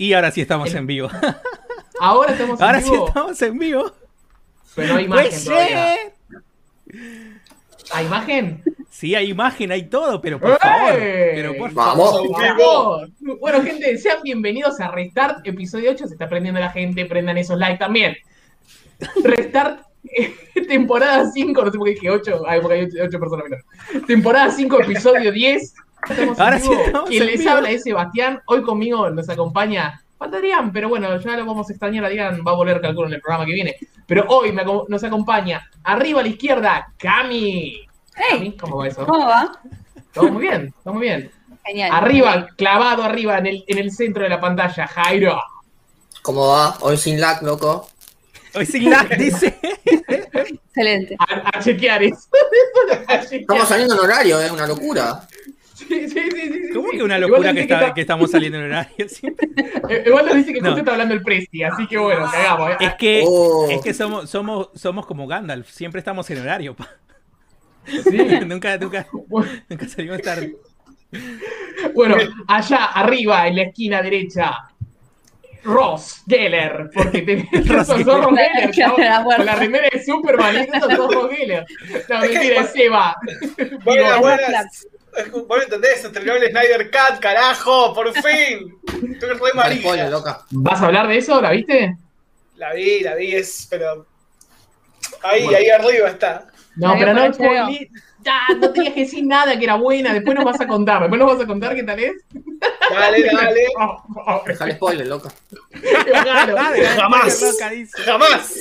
Y ahora sí estamos en vivo. Ahora estamos en Ahora vivo. sí estamos en vivo. Pero no hay imagen Pues, todavía. eh, ¿Hay imagen? Sí, hay imagen, hay todo, pero por favor. Pero por Vamos. favor. Por favor. Bueno, gente, sean bienvenidos a Restart, episodio 8. Se está prendiendo la gente, prendan esos likes también. Restart, eh, temporada 5, no sé por qué dije 8, ay, porque hay 8, personas menos. Temporada 5, episodio 10. Estamos Ahora sí vivo. Quien en les vivo. habla es Sebastián. Hoy conmigo nos acompaña. Falta Adrián, pero bueno, ya lo vamos a extrañar. Adrián va a volver, calculo, en el programa que viene. Pero hoy me nos acompaña, arriba a la izquierda, Cami. Cami, Hey, ¿cómo va eso? ¿cómo va? Todo muy bien, todo muy bien. Genial. Arriba, clavado arriba en el, en el centro de la pantalla, Jairo. ¿Cómo va? Hoy sin lag, loco. Hoy sin lag, dice. Excelente. A, a chequear eso. Estamos saliendo en horario, es una locura. Sí, sí, sí, sí, sí, ¿Cómo sí. que una locura que, está- está- que estamos saliendo en horario siempre? eh, Igual nos dice que No. justo está hablando el Presti, así que bueno, cagamos. eh. Es que, Oh. es que somos, somos, somos como Gandalf, siempre estamos en horario. pa. Sí. nunca, nunca, nunca salimos tarde. Bueno, allá arriba, en la esquina derecha, Ross Geller. Porque te Ross sos Geller. Con la remera de Superman, y Ross Geller. No, mentira, es Seba. Buenas, buenas. Vos no entendés, terminó el Snyder Cut, carajo, por fin. Estoy re Dale, amarilla. spoiler, loca. ¿Vas a hablar de eso? ¿La viste? La vi, la vi, es, pero. Ahí, Bueno. ahí arriba está. No, pero no Ya, no tenías que decir nada que era buena. Después nos vas a contar. Después nos vas a contar qué tal es. Dale, dale. Oh, oh, Dejale spoiler, loca. claro. Jamás. Loca, dice. Jamás.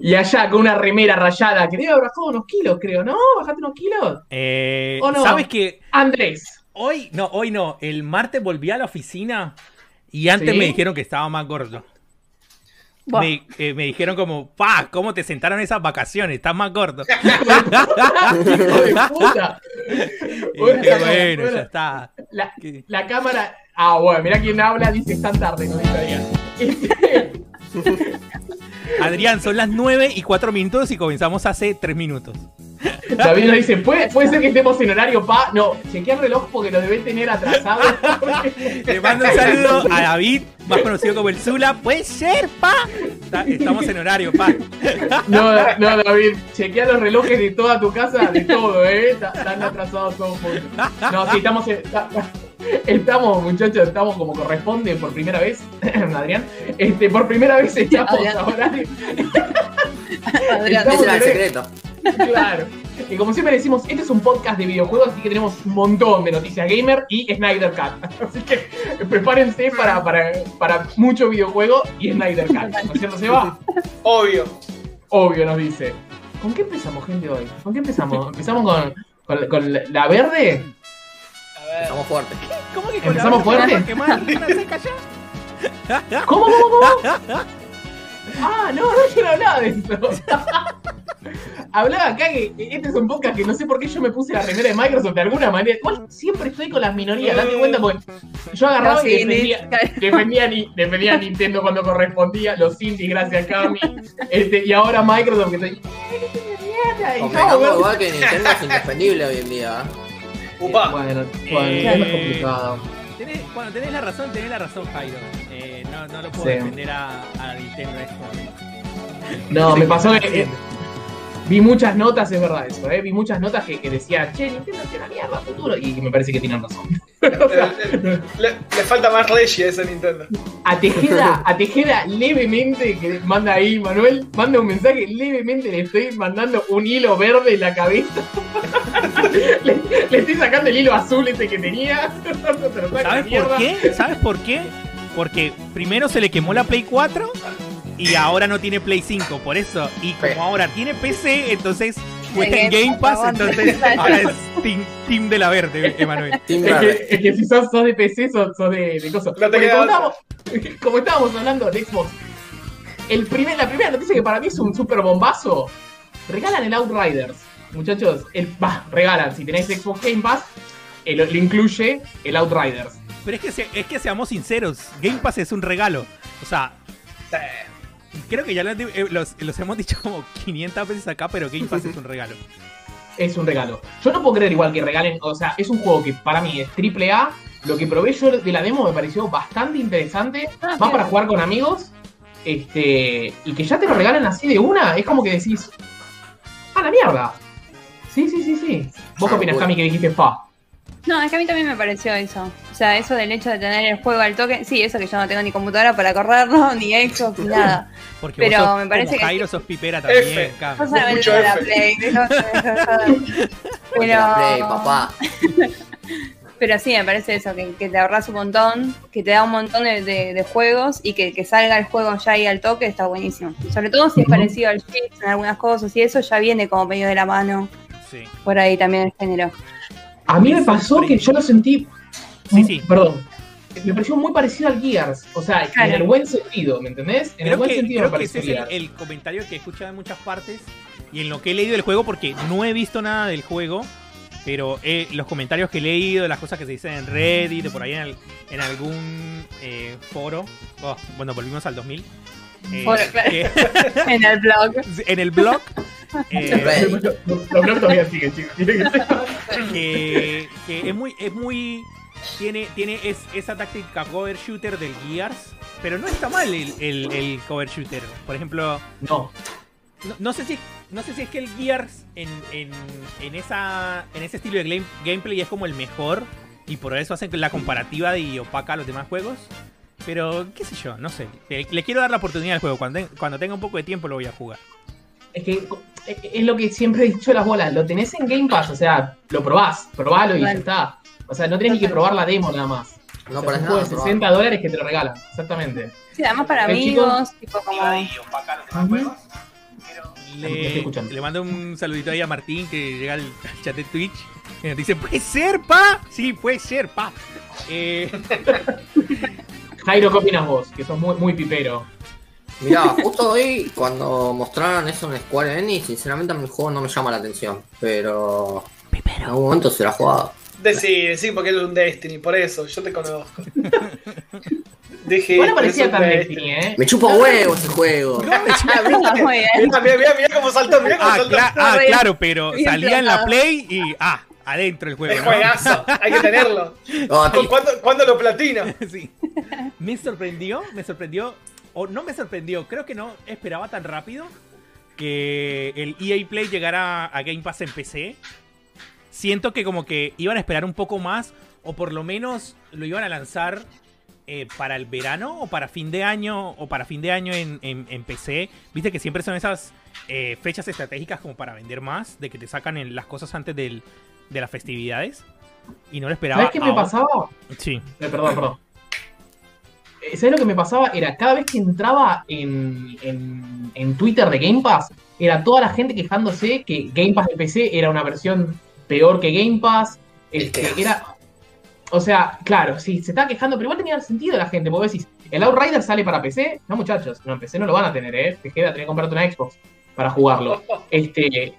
Y allá con una remera rayada, que debe haber bajado unos kilos, creo, ¿no? ¿Bajaste unos kilos? Eh, ¿O no? ¿Sabes que Andrés. hoy, no, hoy no, el martes volví a la oficina y antes ¿Sí? me dijeron que estaba más gordo. Me, eh, me dijeron como, pa, ¿cómo te sentaron esas vacaciones? Estás más gordo. Hijo de puta. Dije, bueno, bueno. ya está. La, ¿Qué? la cámara. Ah, bueno, mirá quién habla, dice es tan tarde, no dice Adrián. Son las 9 y 4 minutos y comenzamos hace 3 minutos. David nos dice, ¿puede, puede ser que estemos en horario pa. No, chequea el reloj porque lo debe tener atrasado. Le mando un saludo a David, más conocido como el Zula. Puede ser, pa. Estamos en horario, pa. No, no, David, chequea los relojes de toda tu casa, de todo, ¿eh? Están atrasados todos. No, sí, estamos, en- estamos, muchachos, estamos como corresponde por primera vez, Adrián. Este, por primera vez estamos Adrián. a horario. Adrián, Estamos el en- secreto. Claro. Y como siempre decimos, este es un podcast de videojuegos, así que tenemos un montón de noticias gamer y Snyder Cut. Así que prepárense para, para, para mucho videojuego y Snyder Cut. ¿No es cierto, Seba? Obvio. Obvio, nos dice. ¿Con qué empezamos, gente, hoy? ¿Con qué empezamos? ¿Empezamos con, con, con la verde? A. Estamos fuertes. ¿Cómo que con ¿Empezamos la fuerte? boca quemada, una seca ya? ¿Cómo, cómo, cómo? Ah, no, no quiero hablar de eso. Hablaba acá que este es un podcast que no sé por qué yo me puse la remera de Microsoft de alguna manera. Igual siempre estoy con las minorías, date cuenta, porque yo agarraba No, y defendía, ni- defendía, a defendía a Nintendo cuando correspondía, los indies, gracias Cami. Este, y ahora Microsoft que estoy. Yo, Convengamos bueno, igual que Nintendo es indefendible hoy en día. ¿eh? Upa. Bueno, Eh, bueno, es más complicado. Tenés, cuando tenés la razón, tenés la razón, Jairo. Eh, no, no lo puedo Sí. defender a, a Nintendo en este momento. No, me pasó que eh, vi muchas notas, es verdad eso, ¿eh? Vi muchas notas que, que decía, che, Nintendo tiene una mierda a futuro. Y me parece que tienen razón. O sea, Le, le- le falta más Reggie a ese Nintendo. a Tejeda, a Tejeda levemente, que manda ahí, Manuel, manda un mensaje, levemente le estoy mandando un hilo verde en la cabeza. le, le estoy sacando el hilo azul ese que tenía. ¿Sabes por qué? ¿Sabes por qué? Porque primero se le quemó la Play 4 y ahora no tiene Play 5, por eso. Y como Sí. ahora tiene PC, entonces cuesta en Game Pass, entonces ahora es team, team de la verde, Emanuel. Es que, es que si sos, sos de PC, sos, sos de, de cosas. No como, estábamos, como estábamos hablando de Xbox, el primer, la primera noticia que para mí es un super bombazo. Regalan el Outriders. Muchachos, el, bah, regalan. Si tenéis Xbox Game Pass, eh, lo, incluye el Outriders. Pero es que, se- es que seamos sinceros, Game Pass es un regalo. O sea, creo que ya eh, los, los hemos dicho como 500 veces acá, pero Game Pass es un regalo. Es un regalo. Yo no puedo creer igual que regalen, o sea, es un juego que para mí es triple A, lo que probé yo de la demo me pareció bastante interesante. Más para jugar con amigos. Este. Y que ya te lo regalen así de una, es como que decís. ¡Ah, la mierda! Sí, sí, sí, sí. ¿Vos qué opinas, Bueno. Cami, que dijiste fa? No, es que a mí también me pareció eso. O sea, eso del hecho de tener el juego al toque. Sí, eso que yo no tengo ni computadora para correrlo, ni Xbox, ni nada. Porque Pero vos sos, me parece como que Jairo sos pipera también. Cami. No solamente Mucho de la. Play. la Play, Pero, papá. pero sí, me parece eso, que, que te ahorras un montón, que te da un montón de, de- de juegos y que, que salga el juego ya ahí al toque está buenísimo. Sobre todo si es parecido al Chips en algunas cosas y eso ya viene como medio de la mano Sí. por ahí también el género. A mí me pasó que yo lo sentí. Sí, sí. Perdón. Me pareció muy parecido al Gears. O sea, Claro. en el buen sentido, ¿me entendés? En el Creo buen que, sentido creo me que ese pareció es el, Gears. el comentario que he escuchado en muchas partes y en lo que he leído del juego, porque no he visto nada del juego, pero eh, los comentarios que he leído, las cosas que se dicen en Reddit o por ahí en, el- en algún eh, foro, oh, bueno, volvimos al 2000. eh, Foro, claro. que- en el blog. en el blog eh. Los blogs todavía siguen, chicos. que, que es muy es muy tiene tiene es, esa táctica cover shooter del Gears pero no está mal el, el- el cover shooter por ejemplo No. no, no sé si no sé si es que el Gears en, en, en esa en ese estilo de game- gameplay es como el mejor y por eso hacen la comparativa y opaca a los demás juegos pero qué sé yo no sé le, le quiero dar la oportunidad al juego cuando, cuando tenga un poco de tiempo lo voy a jugar Es que es es lo que siempre he dicho las bolas. Lo tenés en Game Pass, o sea, lo probás, probalo y ya está. O sea, no tenés ni que probar la demo nada más. No O sea, para es un juego nada. de 60 dólares que te lo regalan. Exactamente. Sí, además para Eh, amigos, tipo como. Estoy Le, escuchando. le mando un saludito ahí a Martín que llega al al chat de Twitch. Y nos dice, ¿puede ser, pa? Sí, puede ser, pa. Eh, Jairo, ¿qué opinas vos? Que sos muy, muy pipero. Mirá, justo hoy cuando mostraron eso en Square Enix, sinceramente a mí el juego no me llama la atención. Pero en algún momento será jugado. Decí, decí porque eres un Destiny, por eso, yo te conozco. Dije. No eres parecía tan Destiny, ¿eh? Me chupa huevo ese juego. Mirá, mirá, mirá cómo saltó, mirá cómo ah, saltó. cla- ah, claro, pero salía en la. Play y. Ah, adentro el juego. Es ¿no? juegazo, hay que tenerlo. No, ¿Cu- ¿Cuándo, cuándo lo platino? sí. Me sorprendió, me sorprendió. O no me sorprendió, creo que no esperaba tan rápido que el EA Play llegara a Game Pass en PC. Siento que como que iban a esperar un poco más, o por lo menos lo iban a lanzar eh, para el verano, o para fin de año, o para fin de año en, en- en PC. Viste que siempre son esas eh, fechas estratégicas como para vender más, de que te sacan en las cosas antes del- de las festividades. Y no lo esperaba. ¿Sabes qué me pasaba? Sí. Eh, perdón, perdón. ¿Sabes lo que me pasaba? Era cada vez que entraba en, en, en Twitter de Game Pass, era toda la gente quejándose que Game Pass de PC era una versión peor que Game Pass. Este, era. O sea, claro, sí, se estaba quejando, pero igual tenía sentido la gente, porque vos decís, ¿el Outrider sale para PC? No, muchachos, no, en PC no lo van a tener, ¿eh? Te queda tener que comprarte una Xbox para jugarlo. Este,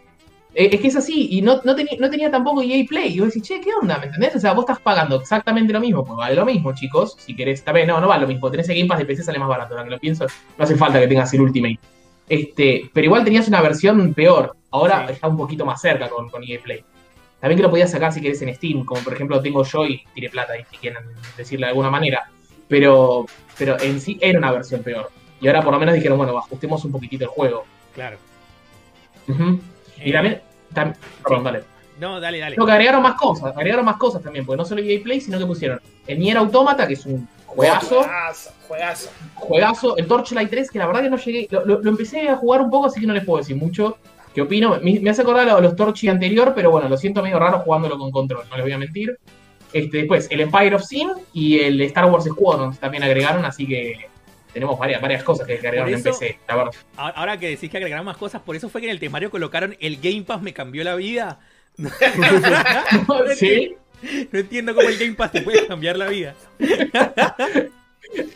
es que es así, y no, no, tenía, no tenía tampoco EA Play. Y vos decís, che, ¿qué onda? ¿Me entendés? O sea, vos estás pagando exactamente lo mismo, pues vale lo mismo, chicos. Si querés, también, no, no vale lo mismo. Tenés el Game Pass de PC, sale más barato. Ahora que lo pienso, no hace falta que tengas el Ultimate. Este, pero igual tenías una versión peor. Ahora Sí. está un poquito más cerca con, con EA Play. También que lo podías sacar si querés en Steam, como por ejemplo tengo yo y tiré plata ahí, si quieren decirle de alguna manera. Pero, pero en sí era una versión peor. Y ahora por lo menos dijeron, bueno, ajustemos un poquitito el juego. Claro. Ujú. Y Eh, también, tam- perdón, dale. No, dale, dale. No, que agregaron más cosas, agregaron más cosas también, porque no solo EA Play, sino que pusieron el Nier Automata, que es un juegazo, Juegazo, juegazo. juegazo, el Torchlight 3, que la verdad que no llegué, lo, lo- lo empecé a jugar un poco, así que no les puedo decir mucho qué opino. Me, me hace acordar a los Torchi anterior, pero bueno, lo siento medio raro jugándolo con control, no les voy a mentir. Este, después, el Empire of Sin y el Star Wars Squadrons también agregaron, así que tenemos varias, varias cosas que agregaron en PC, la verdad. Ahora ahora que decís que agregaron más cosas, por eso fue que en el temario colocaron el Game Pass me cambió la vida. No, sí, entiendo, no entiendo cómo el Game Pass te puede cambiar la vida.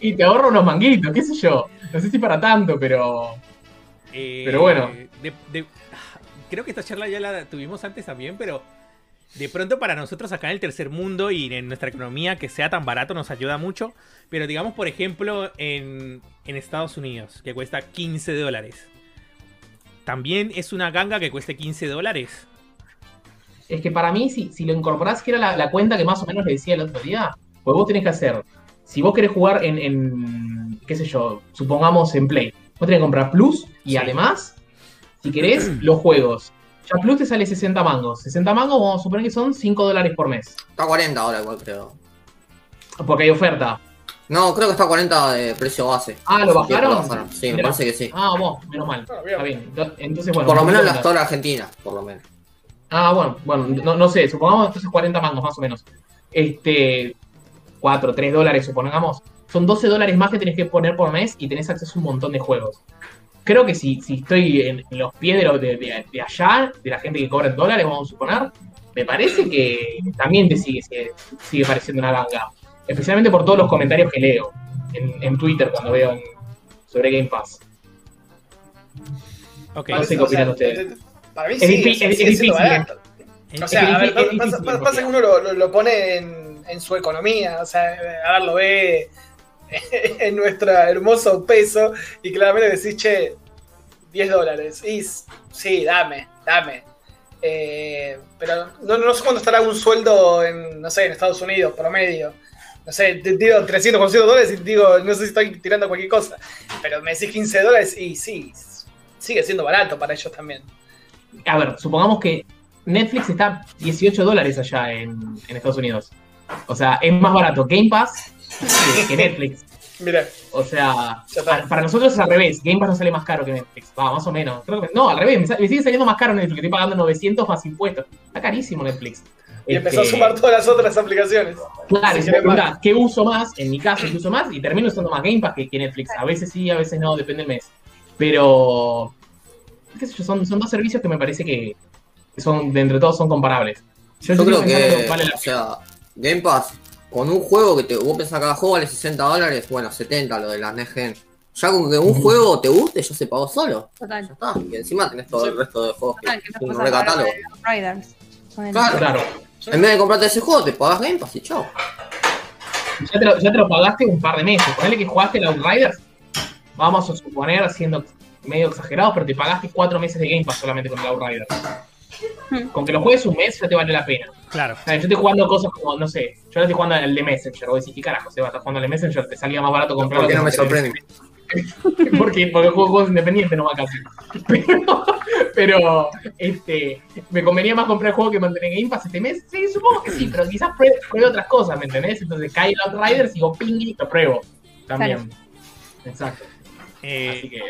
y te ahorro unos manguitos, qué sé yo. No sé si para tanto, pero... Eh, Pero bueno. de- de- creo que esta charla ya la tuvimos antes también, pero de pronto para nosotros acá en el tercer mundo y en nuestra economía que sea tan barato nos ayuda mucho. Pero digamos, por ejemplo, en, en Estados Unidos, que cuesta 15 dólares. También es una ganga que cueste 15 dólares. Es que para mí, si, si lo incorporás, que era la, la cuenta que más o menos le decía el otro día, Pues vos tenés que hacer, si vos querés jugar en, en qué sé yo, supongamos en Play, vos tenés que comprar Plus y Sí. además, si querés, los juegos. Ya Plus te sale 60 mangos. 60 mangos, vamos a suponer que son 5 dólares por mes. Está a 40 ahora igual creo. Porque hay oferta. No, creo que está a 40 de precio base. Ah, ¿lo bajaron? Sí, me parece que sí. Ah, vos, menos mal. Ah, bien. Está bien. Ento- Entonces, bueno. Por lo menos en la la Store Argentina, por lo menos. Ah, bueno, bueno, no, no sé, supongamos entonces 40 mangos más o menos. Este, 4, 3 dólares, supongamos. Son 12 dólares más que tenés que poner por mes y tenés acceso a un montón de juegos. Creo que si, si estoy en, en los pies de, lo- de- de- de allá, de la gente que cobra en dólares, vamos a suponer, me parece que también te sigue, sigue, sigue pareciendo una ganga. Especialmente por todos los comentarios que leo en, en Twitter cuando veo en- sobre Game Pass. Ok. No sé qué opinan ustedes. Para mí Es sí, difí- o sea, es- sigue es difícil. O sea, a ver, pasa, pasa- pasa que uno lo, lo- lo pone en, en su economía, o sea, a ver, lo ve en nuestro hermoso peso y claramente decís, che, 10 dólares. Y sí, dame, dame. Eh, pero no, no sé cuánto estará un sueldo en, no sé, en Estados Unidos, promedio. No sé, tiro 300, 400 dólares y digo, no sé si estoy tirando cualquier cosa. Pero me decís 15 dólares y sí, sigue siendo barato para ellos también. a ver, supongamos que Netflix está 18 dólares allá en, Estados Unidos. O sea, es más barato Game Pass que Netflix. Mira, O sea, para, nosotros es al revés. Game Pass no sale más caro que Netflix. Va, más o menos. Creo que- no, al revés. Me, sigue saliendo más caro Netflix. Estoy pagando 900 más impuestos. Está carísimo Netflix. y empezó a Este, sumar todas las otras aplicaciones. Claro, Si es pregunta. ¿qué uso más? En mi caso, ¿qué uso más? Y termino usando más Game Pass que, que Netflix. A veces sí, a veces no, depende del mes. Pero, qué sé yo, son, son dos servicios que me parece que son, de entre todos, son comparables. Yo creo que, vale la o sea, Game Pass, con un juego que te, vos pensás cada juego vale 60 dólares, bueno, 70 lo de las Next Gen. Ya con que un juego te guste, ya se pagó solo. Total. Ya está. Y encima tenés todo el resto de juegos que Total, que nos un recatálogo. Riders. Claro. Claro. En vez de comprarte ese juego, te pagás Game Pass y chao. Ya te, lo, ya te lo pagaste un par de meses. Ponele que jugaste el Outriders. Vamos a suponer, siendo medio exagerados, pero te pagaste cuatro meses de Game Pass solamente con el Outriders. Con que lo juegues un mes ya te vale la pena. Claro. O sea, yo estoy jugando cosas como, no sé, yo ahora estoy jugando el de Messenger. Vos decís, ¿qué carajo? Se va a estar jugando el de Messenger, te salía más barato comprarlo. ¿Por qué no me sorprende? porque, porque juego juegos independientes no va casi. Pero, pero este, me convenía más comprar el juego que mantener Game Pass este mes. Sí, supongo que sí, pero quizás pruebe, pruebe otras cosas, ¿me entendés? Entonces cae el Outriders y digo, ping, lo pruebo. También. Exacto. Eh, Así que.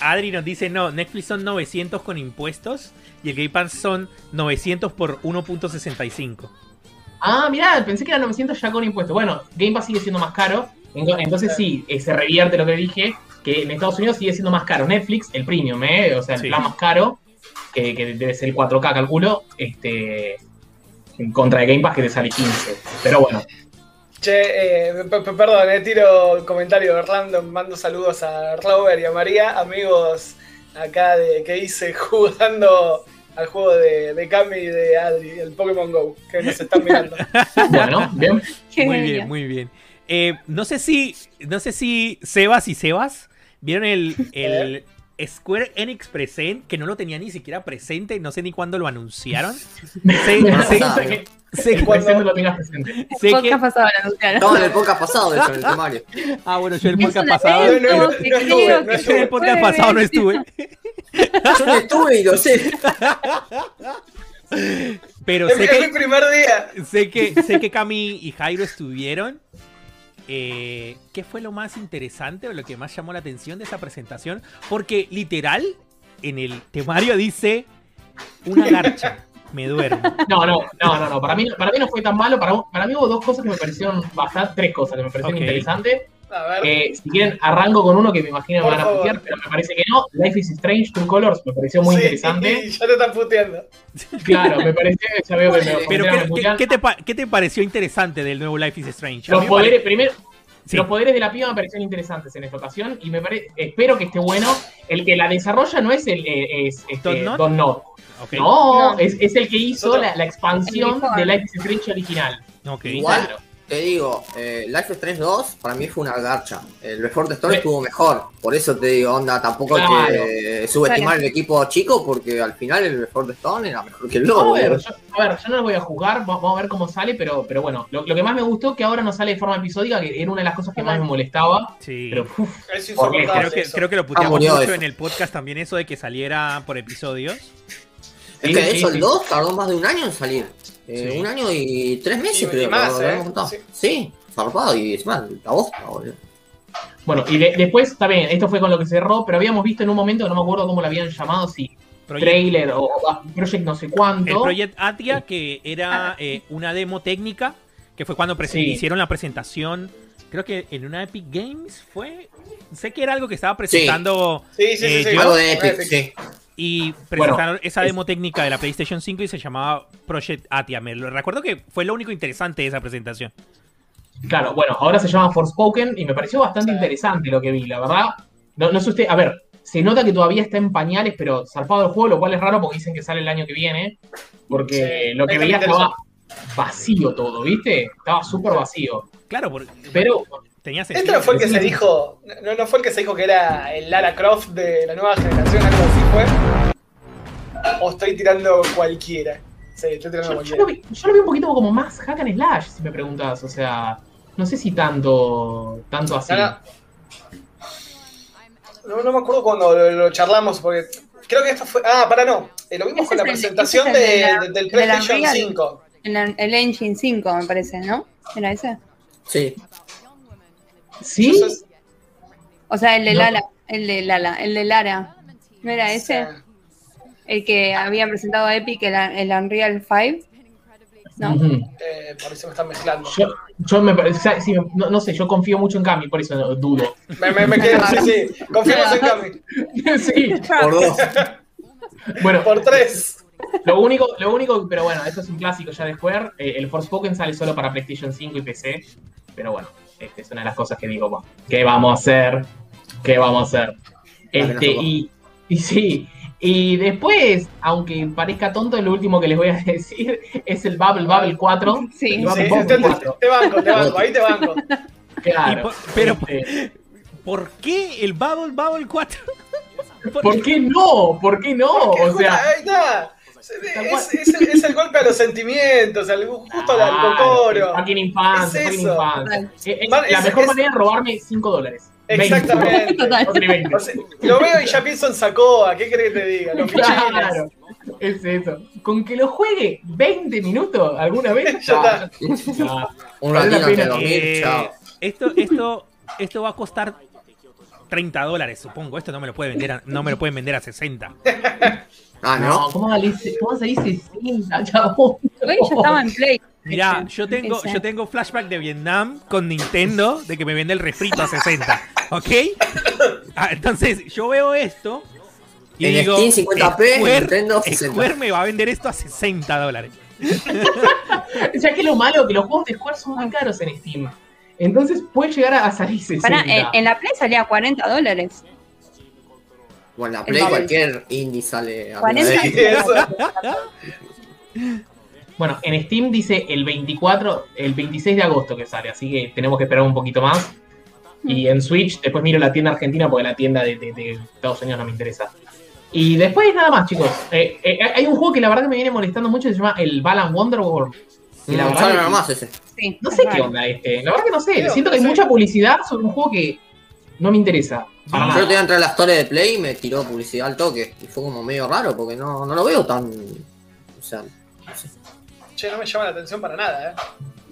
Adri nos dice, no, Netflix son 900 con impuestos y el Game Pass son 900 por 1.65. Ah, mirá, pensé que era 900 ya con impuestos. Bueno, Game Pass sigue siendo más caro. Ento- Entonces sí, eh, se revierte lo que dije, que en Estados Unidos sigue siendo más caro Netflix, el premium, ¿eh? O sea, el Sí. plan más caro, que, que debe ser el 4K, calculo, este, en contra de Game Pass que te sale 15. Pero bueno, Che, eh, perdón, le tiro comentario random, mando saludos a Robert y a María, amigos acá de que hice jugando al juego de, de Cami y de Adri, el Pokémon Go, que nos están mirando. bueno, bien. Qué Muy genial. bien, muy bien. Eh, no sé si, no sé si Sebas y Sebas vieron el, el Square Enix Present, que no lo tenía ni siquiera presente, no sé ni cuándo lo anunciaron. Sé, Me sé- pasado. que sé- el presente lo presente. sé Podcast pasado la anunciaron. Estaba en el podcast pasado, de hecho, en el temario. Ah, bueno, yo en el podcast pasado... No, no, no, no estuve, no Yo en el podcast fue- pasado no estuve. Yo no estuve y lo sé. Pero Es, sé que, primer día. sé que, sé que Cami y Jairo estuvieron. Eh, ¿Qué fue lo más interesante o lo que más llamó la atención de esa presentación? Porque literal, en el temario dice una garcha. Me duermo. No, no, no, no, no. Para mí, para mí no fue tan malo. Para, para mí hubo dos cosas que me parecieron bastante, tres cosas que me parecieron interesantes. A ver, Eh, si quieren, arranco con uno que me imagino me Por van a putear, pero me parece que no. Life is Strange, Two Colors, me pareció muy sí, interesante. ya te están puteando. Claro, me pareció, ya veo que me Pero, me ¿qué, qué- te, qué te pareció interesante del nuevo Life is Strange? Los me poderes, primero, Sí. los poderes de la piba me parecieron interesantes en esta ocasión y me pare- espero que esté bueno. El que la desarrolla no es el eh, es, este, ¿Don't Nod? Don't No, No. Es, es el que hizo Otro. la, la expansión de Life is Strange original. Igual. Claro. te digo, eh, Life is Strange 2 para mí fue una garcha. El Before the Storm Sí. estuvo mejor. Por eso te digo, onda, tampoco hay que subestimar Claro. el equipo chico porque al final el Before the Storm era mejor que el A LoL. ver, yo, a ver, yo no lo voy a jugar, va- vamos a ver cómo sale, pero, pero bueno, lo, lo que más me gustó que ahora no sale de forma episódica, que era una de las cosas que más me molestaba. Sí. Pero uf, creo, que, creo que lo puteamos murió mucho eso. en el podcast también eso de que saliera por episodios. Es Sí, que sí, eso, sí. el 2 tardó más de un año en salir. Eh, Sí. Un año y tres meses, Y- creo. y más, lo ¿eh? Sí. Sí, zarpado y es más, la bosta, boludo. Bueno, y de- después, está bien, esto fue con lo que cerró, pero habíamos visto en un momento, no me acuerdo cómo lo habían llamado, si trailer o, Project no sé el cuánto. Project Atia, que era eh, una demo técnica, que fue cuando Sí. hicieron la presentación, creo que en una Epic Games fue... Sé que era algo que estaba presentando Sí, sí, sí. Eh, sí. yo- Algo de Epic, Epic. sí. Y presentaron esa es- demo técnica de la PlayStation 5 y se llamaba Project Atia. Me lo recuerdo que fue lo único interesante de esa presentación. Claro, bueno, ahora se llama Forspoken y me pareció bastante Sí. interesante lo que vi, la verdad. No, no sé usted, a ver, se nota que todavía está en pañales, pero zarpado el juego, lo cual es raro porque dicen que sale el año que viene. Porque Sí, lo que veía estaba vacío todo, ¿viste? Estaba súper vacío. Claro, porque Pero, tenía Este no fue el que se dijo. No, no fue el que se dijo que era el Lara Croft de la nueva generación, algo así fue. O estoy tirando cualquiera. Sí, estoy tirando yo, yo cualquiera. lo vi, yo lo vi un poquito como más hack and slash, si me preguntas. O sea, no sé si tanto, tanto así. No, no. No, no me acuerdo cuando lo, lo charlamos, porque creo que esto fue. Ah, para no. Eh, lo vimos con la es el- presentación ese es el de- de la- de- del de la PlayStation Unreal. 5. En la- el Engine 5, me parece, ¿no? ¿Era ese? Sí. ¿Sí? Entonces, O sea, el de No. Lala, el de Lala, el de Lara. ¿No era ese? El que habían presentado a Epic, el, el Unreal 5. No. Eh, por eso me están mezclando. Yo, yo me parece, o sea, sí, no, no sé, yo confío mucho en Cami, por eso no- dudo. Me, me, me quedo, sí, sí. Confiemos en Cami. sí, Por dos. bueno, Por tres. Lo único, lo único, pero bueno, esto es un clásico ya de Square. eh, el Forspoken sale solo para PlayStation 5 y PC. Pero bueno, este es una de las cosas que digo, "Bueno, ¿qué vamos a hacer? ¿Qué vamos a hacer? Este, y, y sí. Y después, aunque parezca tonto, lo último que les voy a decir es el Bubble Bubble 4. Sí. Sí, Bubble te, Bubble te- 4. te banco, te banco, ahí te banco. Claro. Por- pero- Este, ¿Por qué el Bubble Bubble 4? ¿Por ¿Por qué no? ¿Por qué no? Porque O justo- sea, ahí está. Es, es el, es el golpe a los sentimientos, al, justo al- cocoro. Fucking infancia, Es fucking infancia. Es- es Man, la es- mejor es- manera de robarme 5 dólares. 20. Exactamente. Total. Otro y 20. O sea, lo veo y ya pienso en Sacoa, ¿qué crees que te diga? Los. Claro, es eso. Con que lo juegue 20 minutos alguna vez, Ya está. ya. Un ratito pena. dormir, Eh, chao. esto, esto, esto va a costar 30 dólares, supongo. Esto no me lo puede vender a, no me lo pueden vender a 60. Ah, No, ¿no? ¿cómo ese- ¿Cómo se dice 60, chabón? Hoy ya estaba en Play. Mirá, yo tengo, yo tengo flashback de Vietnam con Nintendo de que me vende el refrito a 60. ¿Ok? Ah, entonces, yo veo esto y En digo, Steam 50p, Square, Nintendo 60. Square me va a vender esto a 60 dólares. Ya que lo malo que los juegos de Square son muy caros en Steam. Entonces puede llegar a salir 60. Pará, en, en la Play salía 40 dólares. Bueno, en la Play cualquier indie sale a 40 vez. Sí, eso. Bueno, en Steam dice el 24, el 26 de agosto que sale, así que tenemos que esperar un poquito más. Y en Switch, después miro la tienda argentina porque la tienda de, de- de Estados Unidos no me interesa. Y después nada más, chicos. Eh, eh, hay un juego que la verdad que me viene molestando mucho, que se llama el Balan Wonderworld. Y la Mm, verdad que- más ese. Sí, No es sé qué raro. onda este. La verdad que no sé. Creo, Siento que hay no sé. mucha publicidad sobre un juego que no me interesa. Para Yo nada. te voy a entrar a la historia de Play y me tiró publicidad al toque. Y fue como medio raro porque no, no lo veo tan. O sea, Che, no me llama la atención para nada,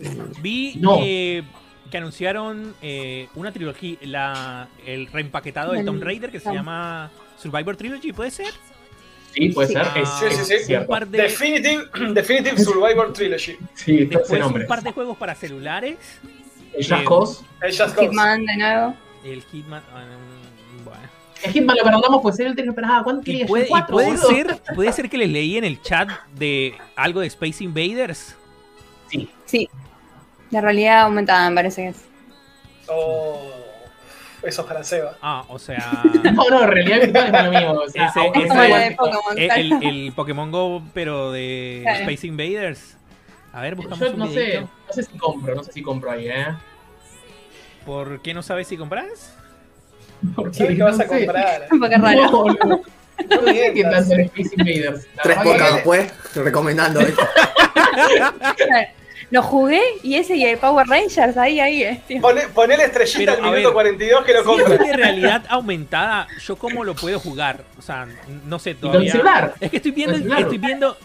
¿eh? Vi No. eh, que anunciaron eh, una trilogía, la, el reempaquetado de Tomb Raider que se llama Survivor Trilogy, ¿puede ser? Sí, puede Sí. ser. Ah, Sí, sí, es sí. Un cierto. par de, Definitive, Definitive Survivor Trilogy. Sí, ese después nombre. un par de juegos para celulares. El Just eh, Cause. El Just Cause. Hitman de nuevo. El Hitman. ah, bueno. El Hitman lo perdonamos, puede ser el tren, pero ah, ¿cuánto Y puede, y Cuatro, puede boludo. ser, puede ser que les leí en el chat de algo de Space Invaders. Sí. Sí. De realidad aumentada, me parece que es. Oh, eso es para Seba. Ah, o sea. No, no, en realidad virtual es malo mío. O sea, Ese- la igual- Pokémon. el, el- el Pokémon Go, pero de Claro. Space Invaders. A ver, buscamos Yo un no sé, no sé si compro, no sé si compro ahí, ¿eh? ¿Por qué no sabes si compras? Porque ¿Sabes qué vas no a sé. comprar? Un poco raro. No. No sé qué tanto en Space Invaders. Tres que- después, recomendando esto. Lo jugué y ese y el Power Rangers ahí, ahí, eh, tío. Poné, poné la estrellita Pero, al minuto ver, 42 que lo Si compra. es de realidad aumentada, ¿yo cómo lo puedo jugar? O sea, no sé ¿Y con todavía. Es que estoy viendo, estoy viendo.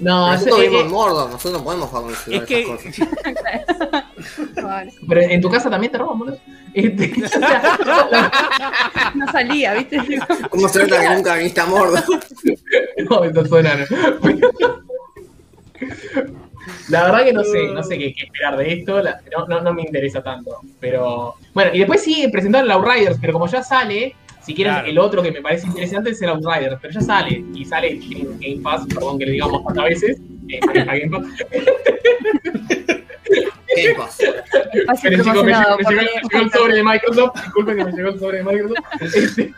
No, Nosotros vimos eh, Mordor, nosotros no podemos jugar Es que. esas cosas. Pero en tu casa también te roban, boludo. Este, o sea, No salía, ¿viste? ¿Cómo se nota que nunca viniste a Mordor? no, esto suena, ¿no? La verdad que no sé, no sé qué, qué esperar de esto, la- no, no, no me interesa tanto. Pero bueno, y después sí presentaron el Outriders, pero como ya sale, si quieren Claro. el otro que me parece interesante es el Outriders, pero ya sale, y sale en Game Pass, perdón que le digamos tantas veces, eh, Game Pass. Game Pass. Pero chicos, me, llegó- me llegó, me llegó el sobre de Microsoft, disculpen que me llegó el sobre de Microsoft. Este-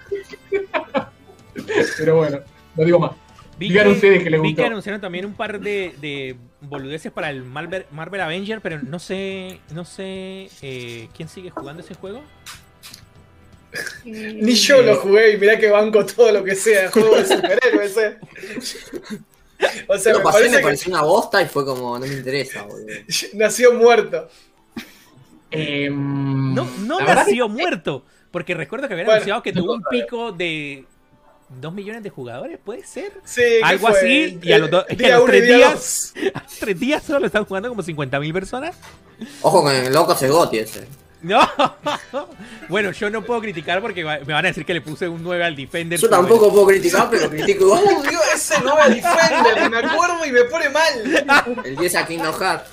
pero bueno, no digo más. Vi Digan ustedes que les vi gustó. que anunciaron también un par de, de boludeces para el Marvel, Marvel Avenger, pero no sé, no sé eh, quién sigue jugando ese juego. Ni yo lo jugué y mirá que banco todo lo que sea juego de superhéroes, eh. O sea, Lo me pasé y me que pareció una bosta y fue como, no me interesa, boludo. nació muerto. Em, No, no que- nació muerto, porque recuerdo que habían Bueno, anunciado que no tuvo un pico de 2 millones de jugadores, ¿puede ser? Sí, ¿qué Algo fue? así, y a los do- a los y tres día días- dos. A tres días solo lo están jugando como 50.000 personas. Ojo con el loco ese Goti ese. No. Bueno, yo no puedo criticar porque me van a decir que le puse un 9 al Defender. Yo pero tampoco puedo criticar, pero critico igual. Uh, Dios, ese no me Defender, me acuerdo y me pone mal. El 10 a Kingdom Hearts.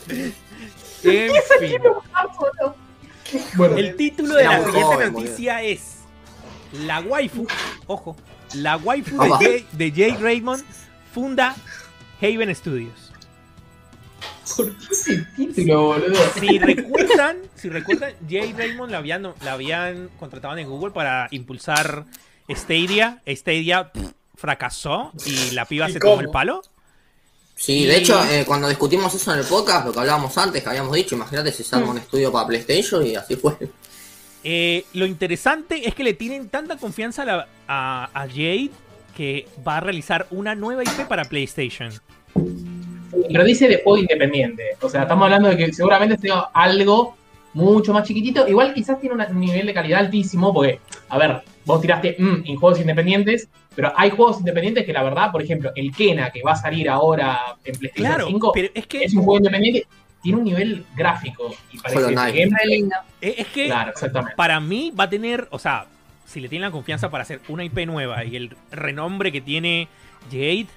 En fin. Bueno, El título de la siguiente joven, noticia es La waifu, ojo, la waifu de. Jay, de Jay Raymond funda Haven Studios. ¿Por qué ese título, boludo? Si recuerdan, si recuerdan, Jay Raymond la habían, la habían contratado en Google para impulsar Stadia. Stadia pff, fracasó y la piba ¿Y se tomó el palo. Sí, de hecho, eh, cuando discutimos eso en el podcast, lo que hablábamos antes, que habíamos dicho, imagínate si se arma un estudio para PlayStation y así fue. Eh, lo interesante es que le tienen tanta confianza a, la- a- a Jade que va a realizar una nueva IP para PlayStation. Pero dice de juego independiente. O sea, estamos hablando de que seguramente sea algo mucho más chiquitito. Igual quizás tiene un nivel de calidad altísimo, porque, a ver, vos tiraste mm, en juegos independientes, pero hay juegos independientes que la verdad, por ejemplo, el Kena que va a salir ahora en PlayStation Claro, 5, pero es que, es un juego independiente, tiene un nivel gráfico y parece gameplay- es que Claro, exactamente. para mí va a tener, o sea, si le tienen la confianza para hacer una IP nueva y el renombre que tiene Jade,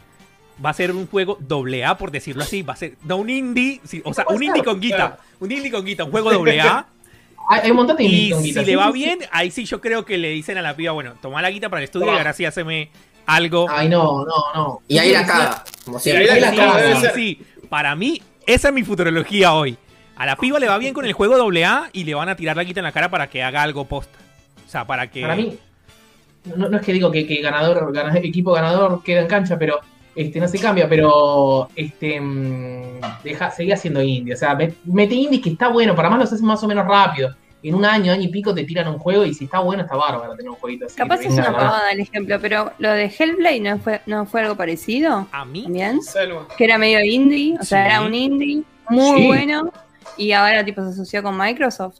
va a ser un juego doble A, por decirlo así. Va a ser, no un indie, sí, o sea, un indie con guita. Un indie con guita, un juego doble A. Hay, un montón de Y indies con si guitas, le va bien, ahí sí yo creo que le dicen a la piba, bueno, toma la guita para el estudio y ahora sí haceme algo. Ay, no, no, no. Y ahí la caga, como Y siempre. ahí la caga, sí, sí. Para mí, esa es mi futurología hoy. A la piba le va bien con el juego doble A y le van a tirar la guita en la cara para que haga algo posta. O sea, para que... Para mí, no, no es que digo que, que ganador, gana- equipo ganador queda en cancha, pero este no se cambia, pero este mm, deja, seguía siendo indie. O sea, met- mete indie que está bueno, para más los haces más o menos rápido. En un año, año y pico te tiran un juego y si está bueno, está bárbaro tener un jueguito así. Capaz que es una pavada el ejemplo, pero lo de Hellblade no fue, no fue algo parecido A mí, también. Que era medio indie, o sea, Sí. era un indie muy Sí. bueno. Y ahora tipo se asoció con Microsoft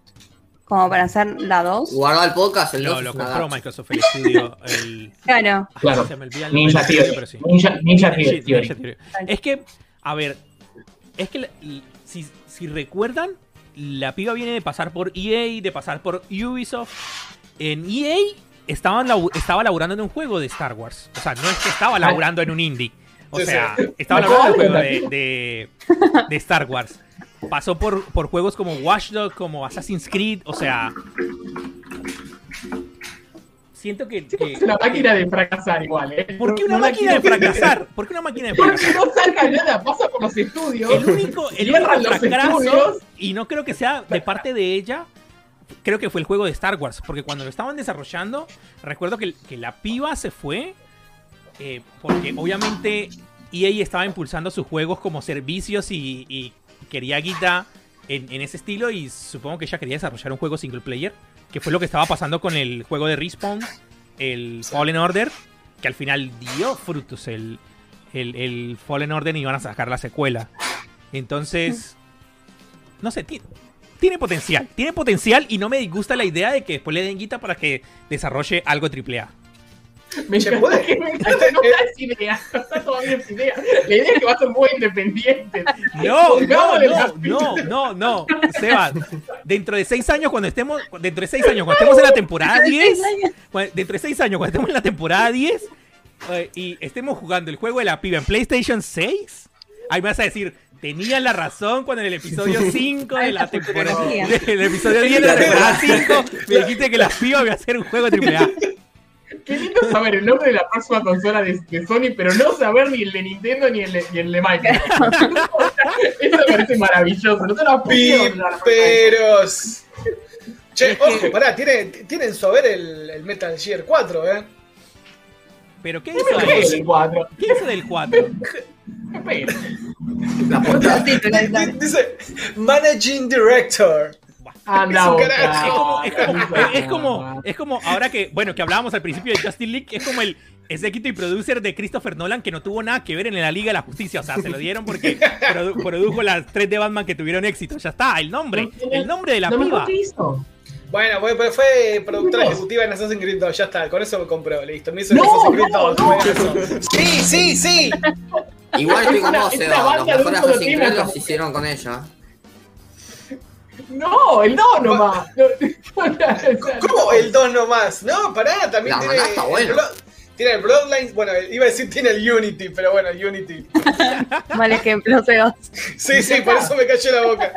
como para hacer la 2. Guarda el podcast, el lo, 2 lo es una compró. Microsoft el estudio. El... Claro. Ay, Claro. Se me olvida el Ninja Theory. pero sí. Ninja, Ninja Ninja- Theory. Ninja Theory. Es que, a ver, es que si, si recuerdan, la piba viene de pasar por EA, de pasar por Ubisoft. En EA estaban estaba laburando en un juego de Star Wars. O sea, no es que estaba laburando en un indie. O Sí, sea, sí. estaba laburando en un juego de, de- de Star Wars. Pasó por, por juegos como Watch Dogs, como Assassin's Creed. O sea, siento que... que- Es una máquina de fracasar igual, ¿eh? ¿Por qué una máquina de fracasar? ¿Por qué una máquina de Porque fracasar? no salga nada, pasa por los estudios. El único, el único los fracaso, estudios. y no creo que sea de parte de ella, creo que fue el juego de Star Wars, porque cuando lo estaban desarrollando, recuerdo que, que la piba se fue, eh, porque obviamente EA estaba impulsando sus juegos como servicios y, y quería guita en, en ese estilo y supongo que ella quería desarrollar un juego single player, que fue lo que estaba pasando con el juego de Respawn, el Fallen Order, que al final dio frutos el, el, el Fallen Order y iban a sacar la secuela. Entonces, no sé, ti- tiene potencial, tiene potencial y no me disgusta la idea de que después le den guita para que desarrolle algo AAA. Me ¿Se puede? que- me encanta, no está esa idea, no está todavía esa idea. La idea es que va a ser muy independiente. No, no, no, no, no, no, Seba. Dentro de seis años, cuando estemos, dentro de seis años, cuando estemos en la temporada 10, cu- dentro de seis años, cuando estemos en la temporada 10 eh, y estemos jugando el juego de la piba en PlayStation 6, ahí me vas a decir, tenían la razón cuando en el episodio 5 de la temporada, futurología. del episodio 10 de la temporada 5, me dijiste que las pibas iban a hacer un juego AAA. Qué lindo saber el nombre de la próxima consola de, de Sony, pero no saber ni el de Nintendo ni el de, ni el de Microsoft. Eso me parece maravilloso. No te lo Piperos. Che, Es que- ojo, pará, tiene, tiene en su haber el, el Metal Gear 4, ¿eh? Pero ¿qué ¿Qué hizo del, el 4? ¿qué hizo del 4? ¿Qué pegué? La portada. Dice Managing Director. Anda, Es como, es como, es como, es como ahora que, bueno, que hablábamos al principio de Justin League, es como el executive producer de Christopher Nolan que no tuvo nada que ver en la Liga de la Justicia. O sea, se lo dieron porque produ- produjo las tres de Batman que tuvieron éxito. Ya está, el nombre, el nombre de la ¿No me piba. Bueno, fue, fue- fue productora ejecutiva en Assassin's Creed 2, ya está, con eso me compró, listo. Me hizo No, Assassin's Creed no, 2, no. juegazo. Sí, sí, sí. Igual estoy con vos, Seba. Los mejores Assassin's Creed los hicieron con ella. No, el 2 nomás. ¿Cómo el 2 nomás? No, pará, también La tiene. maná está el bueno. Tiene el Bloodlines, bueno, iba a decir tiene el Unity, pero bueno, el Unity. Mal ejemplo, Sebas. Sí, sí, por eso me cayó la boca.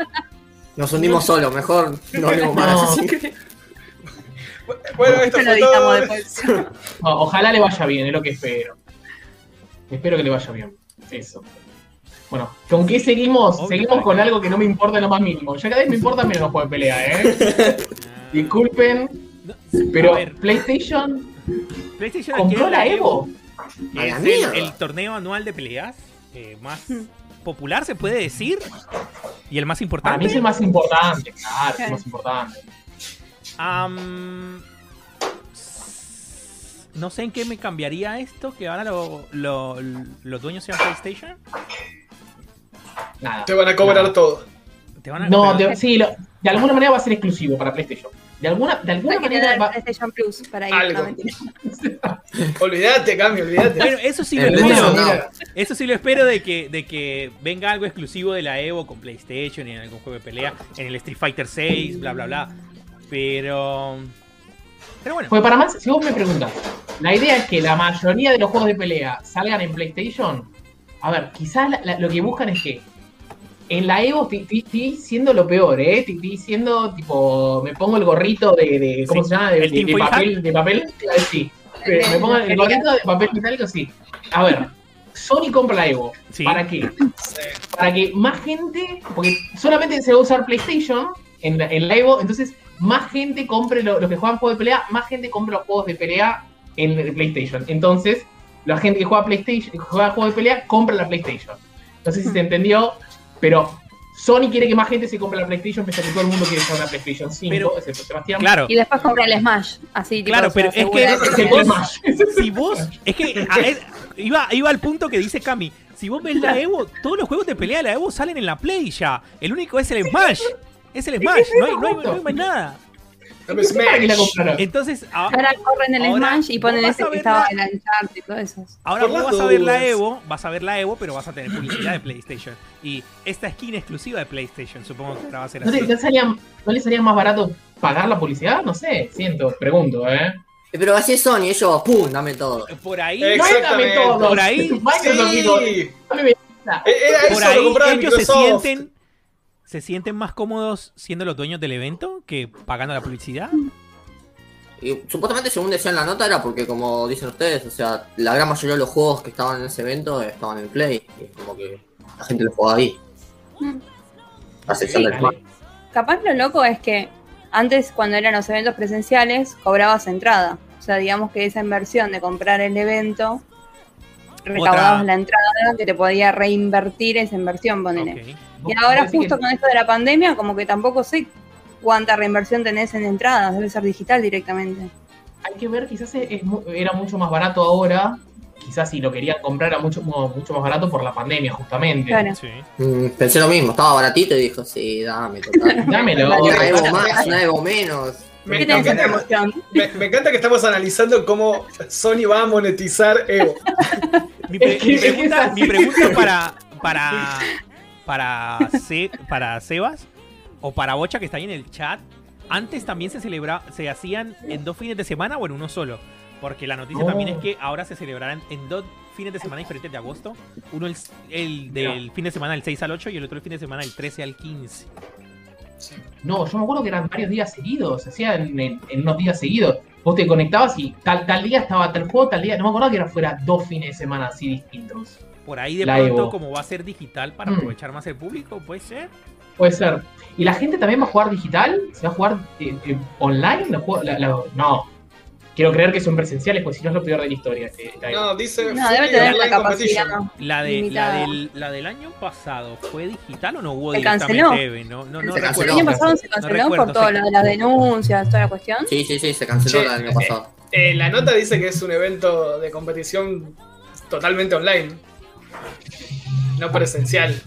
Nos hundimos solos, mejor no hablemos más No. Bueno, esto fue editamos todo. después. No, ojalá le vaya bien, es lo que espero. Espero que le vaya bien. Eso. Bueno, ¿con qué seguimos? Obvio, seguimos con algo que no me importa lo más mínimo. Ya cada vez me importa menos los juegos de pelea, ¿eh? Disculpen, pero a PlayStation PlayStation compró la Evo. A la Es el, el torneo anual de peleas eh, más popular, se puede decir. Y el más Para mí importante. es el más importante, claro, es el más importante. No sé en qué me cambiaría esto, que ahora lo- lo- los dueños sean PlayStation. Nada. Te van a cobrar Nada. todo. Te van a- No, de, sí, lo- de alguna manera va a ser exclusivo para PlayStation. De alguna, de alguna manera va, PlayStation Plus para ir. Algo. no, mentira. Olvídate, cambio, olvídate. Bueno, eso sí lo espero. Eso sí lo espero de que, de que venga algo exclusivo de la Evo con PlayStation y en algún juego de pelea, en el Street Fighter 6, bla bla bla. Pero. Pero bueno. Porque para más, si vos me preguntas, la idea es que la mayoría de los juegos de pelea salgan en PlayStation. A ver, quizás la- la- lo que buscan es que en la Evo estoy- siendo lo peor, ¿eh? Estoy- siendo tipo, me pongo el gorrito de, de- ¿cómo Sí, se llama? De, papel, de papel, sí. Me pongo el gorrito de papel metálico, sí. A ver, Sony compra la Evo. Sí. ¿Para qué? Para que más gente, porque solamente se va a usar PlayStation en la, en la Evo, entonces más gente compre lo- los que juegan juegos de pelea, más gente compra los juegos de pelea en el PlayStation. Entonces, la gente que juega PlayStation, que juega juegos de pelea, compra la PlayStation. No sé si se entendió, pero Sony quiere que más gente se compre la PlayStation, pese a que todo el mundo quiere jugar una PlayStation 5, Pero- excepto Sebastián. Claro. Y después compra el Smash. Así, tipo, Claro, pero es que- vos-. Si vos. Es que. a- es- iba, iba al punto que dice Cami. Si vos ves la Evo, todos los juegos de pelea de la Evo salen en la Play ya. El único es el Smash. Es el Smash. No hay, no hay- no hay más nada. Smash. Entonces, Ahora corren el Ahora, Smash y ponen ese que estaba la- en el Uncharted y todo eso. Ahora vos vas a ver la. Evo, vas a ver la Evo, pero vas a tener publicidad de PlayStation. Y esta skin exclusiva de PlayStation, supongo que ahora va a ser ¿No, así. no ¿No les salía más barato pagar la publicidad? No sé, siento, pregunto, ¿eh? Eh, Pero así es Sony, ellos, ¡pum! Dame todo. Por ahí, Eh, dame todo. Por ahí, Sí. Eh, por eso, lo ahí ellos se sienten, se sienten más cómodos siendo los dueños del evento que pagando la publicidad. Y supuestamente, según decía en la nota, era porque, como dicen ustedes, o sea, la gran mayoría de los juegos que estaban en ese evento estaban en Play. Y es como que la gente lo juega ahí. Mm. A excepción del Dale. Smash. Capaz lo loco es que antes, cuando eran los eventos presenciales, cobrabas entrada. O sea, digamos que esa inversión de comprar el evento recaudabas Otra- la entrada que te podía reinvertir esa inversión, ponele. Y ahora justo que- con esto de la pandemia, como que tampoco sé cuánta reinversión tenés en entradas, debe ser digital directamente. hay que ver, quizás es- era mucho más barato ahora. Quizás si lo querían comprar era mucho, mu- mucho más barato por la pandemia, justamente. Claro. Sí. Mm, pensé lo mismo, estaba baratito y dijo, sí, dame, total. Dámelo. Una. Evo más, una Evo menos. Me, ¿Qué me tenés en encanta, promoción? me- me encanta que estamos analizando cómo Sony va a monetizar Evo. Mi, pre- Es que- mi es que pregunta, mi pregunta para para para Ce- para Sebas o para Bocha que está ahí en el chat. Antes también se celebra, se hacían en dos fines de semana o en uno solo. Porque la noticia Oh. también es que ahora se celebrarán en dos fines de semana diferentes de agosto. Uno el, el del fin de semana del 6 al 8 y el otro el fin de semana del 13 al 15. No, yo me acuerdo que eran varios días seguidos, se hacían en, en unos días seguidos. Vos te conectabas y tal, tal día estaba tal juego, tal día. No me acuerdo que era fuera dos fines de semana así distintos. Por ahí de La pronto, Evo. como va a ser digital para Mm. aprovechar más el público, puede ser. Puede ser. ¿Y la gente también va a jugar digital? ¿Se va a jugar eh, eh, online? ¿Los juegos- la- la- no. Quiero creer que son presenciales, porque si no es lo peor de la historia. eh. No, dice No, debe tener la capacidad. La, de, la, del, la del año pasado, ¿fue digital o no hubo Se canceló. No, no, no Se canceló. El año pasado se canceló recuerdo, por todo lo de las denuncias, toda la cuestión. Sí, sí, sí, se canceló Che, el año eh, pasado. Eh, la nota dice que es un evento de competición totalmente online. No presencial.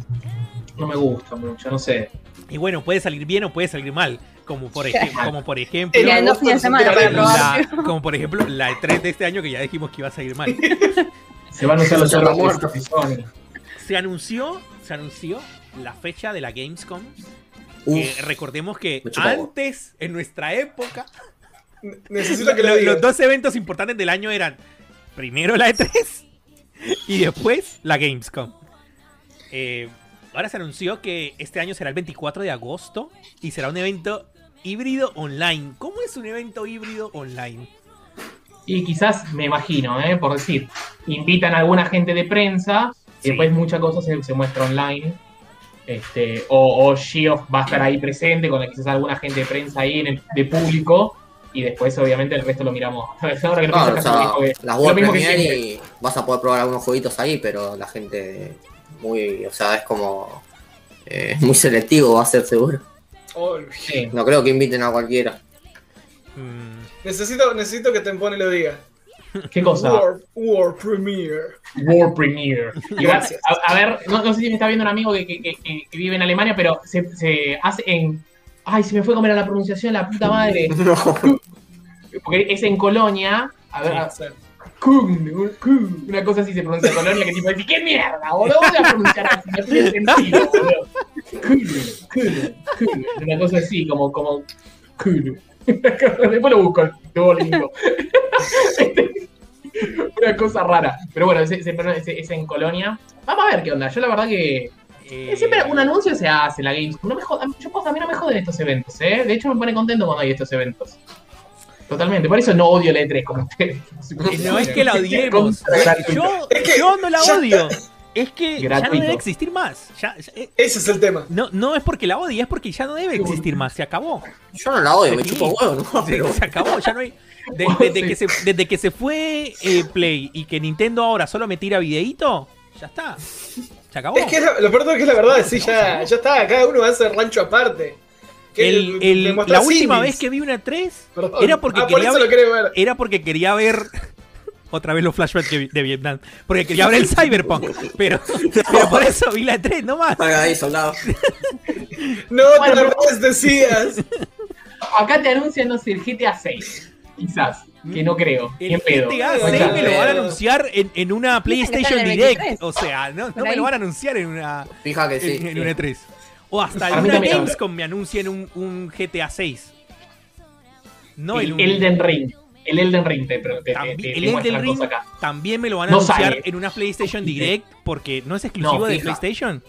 No me gusta mucho, no sé. Y bueno, puede salir bien o puede salir mal. Como por, ejem- como por ejemplo, la, como por ejemplo la E3 de este año que ya dijimos que iba a salir mal. Se van a usar los Ya está servidores muerto. de Sony. Se anunció, se anunció la fecha de la Gamescom. Uf, recordemos que antes, en nuestra época, Necesito que lo- lo digas. los dos eventos importantes del año eran primero la E3 y después la Gamescom. Eh, ahora se anunció que este año será el 24 de agosto y será un evento híbrido online. ¿Cómo es un evento híbrido online? Y quizás, me imagino, ¿eh? por decir, invitan a alguna gente de prensa y después muchas cosas se, se muestra online. Este, o, o Geoff va a estar ahí presente con quizás alguna gente de prensa ahí en el, de público y después obviamente el resto lo miramos. Ahora que pienso, o sea, las lo World mismo que y vas a poder probar algunos jueguitos ahí, pero la gente muy, o sea, es como eh, muy selectivo va a ser seguro. Oh, Sí. No creo que inviten a cualquiera. Mm, necesito, necesito que Tempone lo diga. ¿Qué cosa? World, World Premiere. World Premiere. A, a ver, no, no sé si me está viendo un amigo que, que- que- que- que vive en Alemania, pero se, se hace en. Ay, se me fue a comer a la pronunciación, la puta madre. No. Porque es en Colonia. A ver, a- Una cosa así se pronuncia Colonia que tipo ¿qué mierda, boludo? Voy a pronunciar así, no tiene sentido, boludo. Una cosa así, como, como. Después lo busco, Duolingo. una cosa rara. Pero bueno, ese, ese- ese- es en Colonia. Vamos a ver qué onda. Yo la verdad que eh, siempre un anuncio se hace la Gamescom. No me jodan, yo posta, a mí no me joden estos eventos, ¿eh? De hecho me pone contento cuando hay estos eventos. Totalmente, por eso no odio la E3 como ustedes. No es que la odiemos. Yo, Es que yo no la odio. Es que ya no debe existir más. Ya- ya- eh, Ese es el tema. no, no es porque la odie, es porque ya no debe existir más. Se acabó. Yo no la odio, me Sí. chupo huevo, ¿no? Se, Pero se acabó, ya no hay. de- desde, que se, desde que se fue eh, Play y que Nintendo ahora solo me tira videíto, ya está. Se acabó. Es que lo peor de todo es que es la verdad, sí, ya, ya está, cada uno hace rancho aparte. El- el- la última Sims. vez que vi una 3 Perdón. era porque ah, por quería eso ver- lo quiere ver. era porque quería ver otra vez los flashbacks de, Vietnam. Porque quería ver el Cyberpunk. Pero, pero por eso vi la 3 nomás. Salga ahí, soldado. No Bueno, te pero- lo decías. Acá te anuncian, no sé, el GTA 6. Quizás. Que no creo. El en pedo. GTA O 6 sea, me lo van a anunciar en, en una PlayStation Direct. 23. O sea, no, no me lo van a anunciar en una, Fija que sí. en, en una E3. O hasta A en mí una también. Gamescom me anuncien un, un GTA 6. No el un. Elden Ring. El Elden Ring te, te, te, También, te- el Elden la Ring acá. también me lo van a No anunciar sale. en una PlayStation Direct porque no es exclusivo No, de. PlayStation.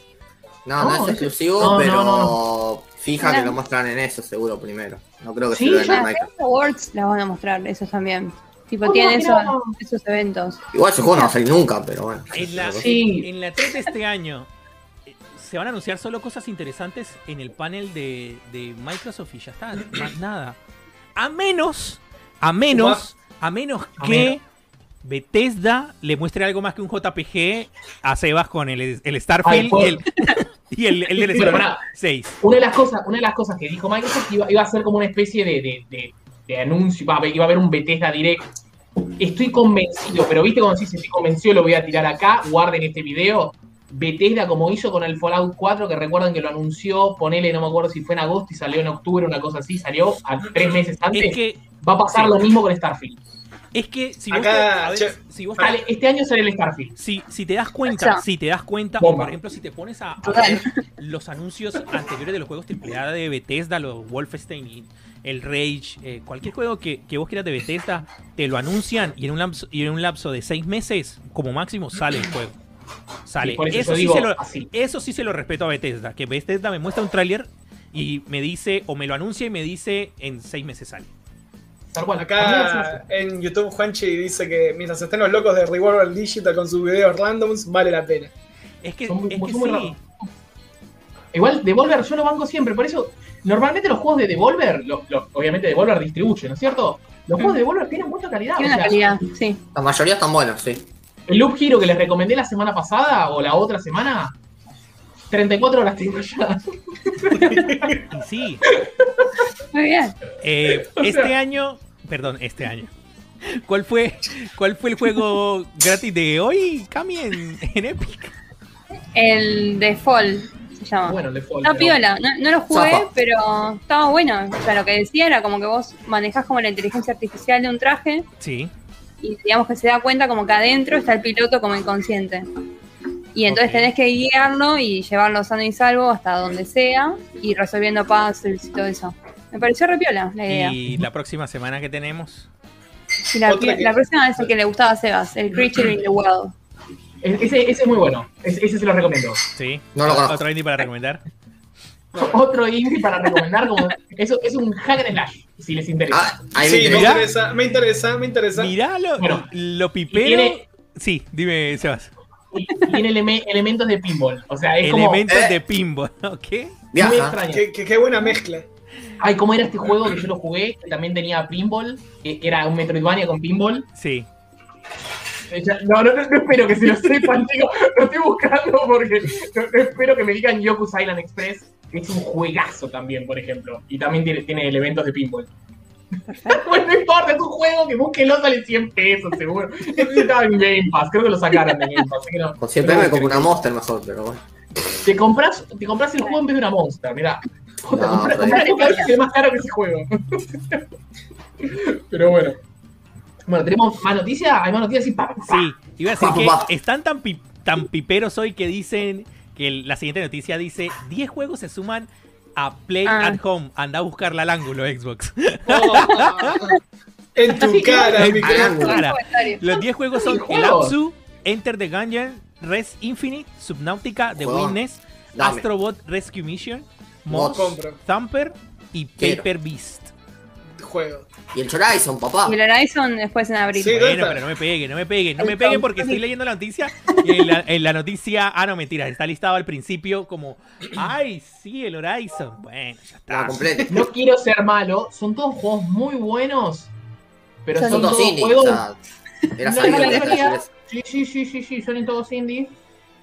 No, no, No, es exclusivo, pero no, fija que lo muestran en eso seguro primero. No creo que Sí, se lo Awards las van a mostrar, esos también. Tipo, ¿Cómo tienen que esos, no? esos eventos. Igual ese juego no va a salir nunca, pero bueno. En la, Sí. en la 3 de este año se van a anunciar solo cosas interesantes en el panel de, de Microsoft y ya está, más nada. A menos, a menos, a menos A que Bethesda le muestre algo más que un JPG a Sebas con el, el Starfield Ay, y el, y el, el DLC Pero pará. 6. Una de las cosas, una de las cosas que dijo Microsoft iba, iba a ser como una especie de, de, de- de anuncio, iba a, haber, iba a haber un Bethesda Direct. Estoy convencido, pero viste cuando dices estoy convencido, lo voy a tirar acá, guarden este video. Bethesda, como hizo con el Fallout 4, que recuerdan que lo anunció, ponele, no me acuerdo si fue en agosto y salió en octubre, una cosa así, salió a tres meses antes. Es que, va a pasar sí. lo mismo con Starfield. es que si vos, Acá, te, a ver, che, si vos te- este año sale el Starfield. si, si te das cuenta, si te das cuenta, Bomba. por ejemplo, si te pones a, ver los anuncios anteriores de los juegos AAA de Bethesda, los Wolfenstein y el Rage, eh, cualquier juego que, que vos quieras de Bethesda, te lo anuncian y en un lapso, y en un lapso de seis meses, como máximo, sale el juego. Sale. Sí, eso sí digo se lo, así. eso sí se lo respeto a Bethesda, que Bethesda me muestra un tráiler y me dice, o me lo anuncia y me dice en seis meses sale. Tal cual. Acá en YouTube Juanchi dice que mientras estén los locos de Revolver Digital con sus videos randoms, vale la pena. Es que, Son muy- es que sí. raros. Igual, Devolver yo lo banco siempre, por eso, normalmente los juegos de Devolver, lo- lo- obviamente Devolver distribuye, ¿no es cierto? Los juegos de Devolver tienen mucha calidad. Tiene o una sea, calidad, sí. La mayoría están buenos, sí. El Loop Hero que les recomendé la semana pasada o la otra semana, 34 horas tengo ya. Y sí. Muy bien. Eh, sea- este año, perdón, este año. ¿Cuál fue, cuál fue el juego gratis de hoy, Cami, en, en Epic? El de Fall se llama. Bueno, le fue. Está piola, no, no lo jugué, Zapa. pero estaba bueno. O sea, lo que decía era como que vos manejás como la inteligencia artificial de un traje Sí. Y digamos que se da cuenta como que adentro está el piloto como inconsciente. Y entonces tenés que guiarlo y llevarlo sano y salvo hasta donde sea y resolviendo puzzles y todo eso. Me pareció re piola la idea. Y la próxima semana que tenemos. Y la, Otra que- la próxima es el que le gustaba a Sebas, el Creature in the World. Ese, ese es muy bueno, ese, ese se lo recomiendo. Sí. No lo conozco. Otro indie para recomendar. Otro indie para recomendar, como, eso es un hack and slash, si les interesa. Ah, sí, me interesa, me interesa, me interesa. Mirá lo, Bueno, lo pipero. tiene- Sí, dime, Sebas. Tiene eleme- elementos de pinball, o sea, es como... Elementos Eh. de pinball, ¿ok? Muy Viaja. extraño. Qué, qué- qué buena mezcla. Ay, ¿cómo era este juego que yo lo jugué? Que también tenía pinball. que era un Metroidvania con pinball. Sí. Eh, No, no, no, no espero que se lo sepan, chicos. Lo estoy buscando porque no, no espero que me digan Yoku's Island Express, es un juegazo también, por ejemplo. Y también tiene, tiene elementos de pinball. bueno, no importa, es un juego que búsquenlo, sale 100 pesos, seguro. Ese estaba en Game Pass, creo que lo sacaron de Game Pass. así que no- Con siempre no me compro una Monster mejor, pero bueno. Te compras, te compras el juego en vez de una Monster, mirá. No, el juego que es más caro que ese juego. Pero bueno. Bueno, tenemos más noticias. Hay más noticias y pa, pa. Sí, iba a decir Pa, que pa. están tan, pi- tan piperos hoy que dicen el- la siguiente noticia dice 10 juegos se suman a Play Ah. at Home. Anda a buscarla al ángulo Xbox. En tu cara, En mi tu cara. Los 10 juegos son ¿Qué El? Apsu, Enter the Gungeon, Res Infinite, Subnautica, The. Witness, Dame. Astrobot Rescue Mission, Moss. Thumper y Quiero. Paper Beast. Juego. Y el Horizon, papá. Y el Horizon después en abril. Sí. ¿dónde Bueno, pero no me peguen, no me peguen, no me peguen porque estoy leyendo la noticia y en la, en la noticia, ah no, mentira, está listado al principio como, ay, sí, el Horizon. Bueno, ya está. completa. No quiero ser malo. Son todos juegos muy buenos. Pero Son son, Son dos todos indies. juegos. O sea, era No, la. Sí, sí, sí, sí, sí, son en todos indies.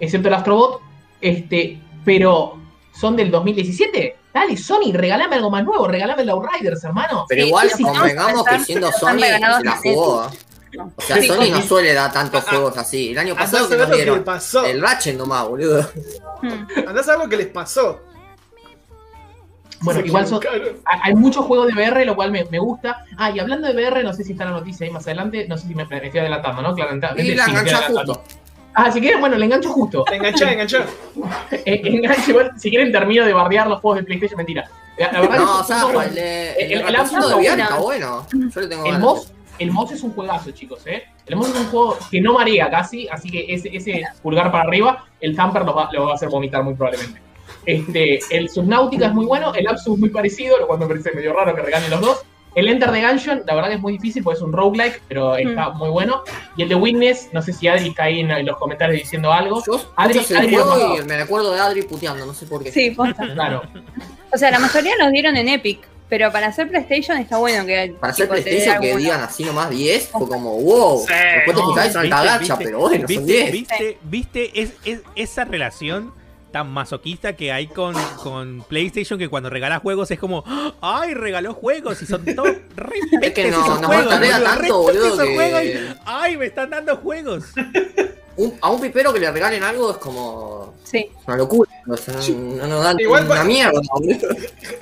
Excepto el Astrobot. Este, pero son del 2017. Dale, Sony, regálame algo más nuevo. Regálame el Outriders, hermano. Pero Sí, igual sí, convengamos que siendo Sony se la jugó. No. O sea, Sí, Sony no suele dar tantos juegos así. El año pasado que nos que dieron pasó. el Ratchet nomás, boludo. Hmm. Andá a saber lo que les pasó. Bueno, Se igual son, hay muchos juegos de VR, lo cual me, me gusta. Ah, y hablando de VR, no sé si está la noticia ahí más adelante. No sé si me, me estoy adelantando, ¿no? Claramente. Y la adelantando. justo. Ah, si quieren, bueno, le engancho justo. Enganchá. Eh, enganche, igual, si quieren termino de bardear los juegos de PlayStation, mentira. La, la verdad No, es o sea, son el, El- el, el está bueno. Yo le tengo el. Moss, el Moss es un juegazo, chicos, ¿eh? El Moss es un juego que no marea casi, así que ese, ese pulgar para arriba, el Thumper lo va, lo va a hacer vomitar muy probablemente. Este, el Subnautica es muy bueno, el Apsu es muy parecido, lo cual me parece medio raro que regalen los dos. El Enter the Gungeon, la verdad que es muy difícil porque es un roguelike, pero está muy bueno. Y el de Witness, no sé si Adri está ahí en, los comentarios diciendo algo. Yo Adri- y me recuerdo de Adri puteando, no sé por qué. Sí, posta. Claro. O sea, la mayoría los dieron en Epic. Pero para hacer PlayStation está bueno que. Para hacer PlayStation que alguna- digan así nomás 10, fue como wow. Sí. Después te No, son ¿Viste, alta viste, gacha, pero bueno, son ¿Viste, 10. viste, viste es, es- esa relación tan masoquista que hay con, con PlayStation que cuando regala juegos es como, ¡ay, regaló juegos! Y son todos re Es que no- esos nos juegos, boludo, tanto, boludo, petes esos que- juegos y, ¡ay, me están dando juegos! Un- a un pipero que le regalen algo es como Sí. una locura. O sea, no, no nos dan Igual una mierda, boludo.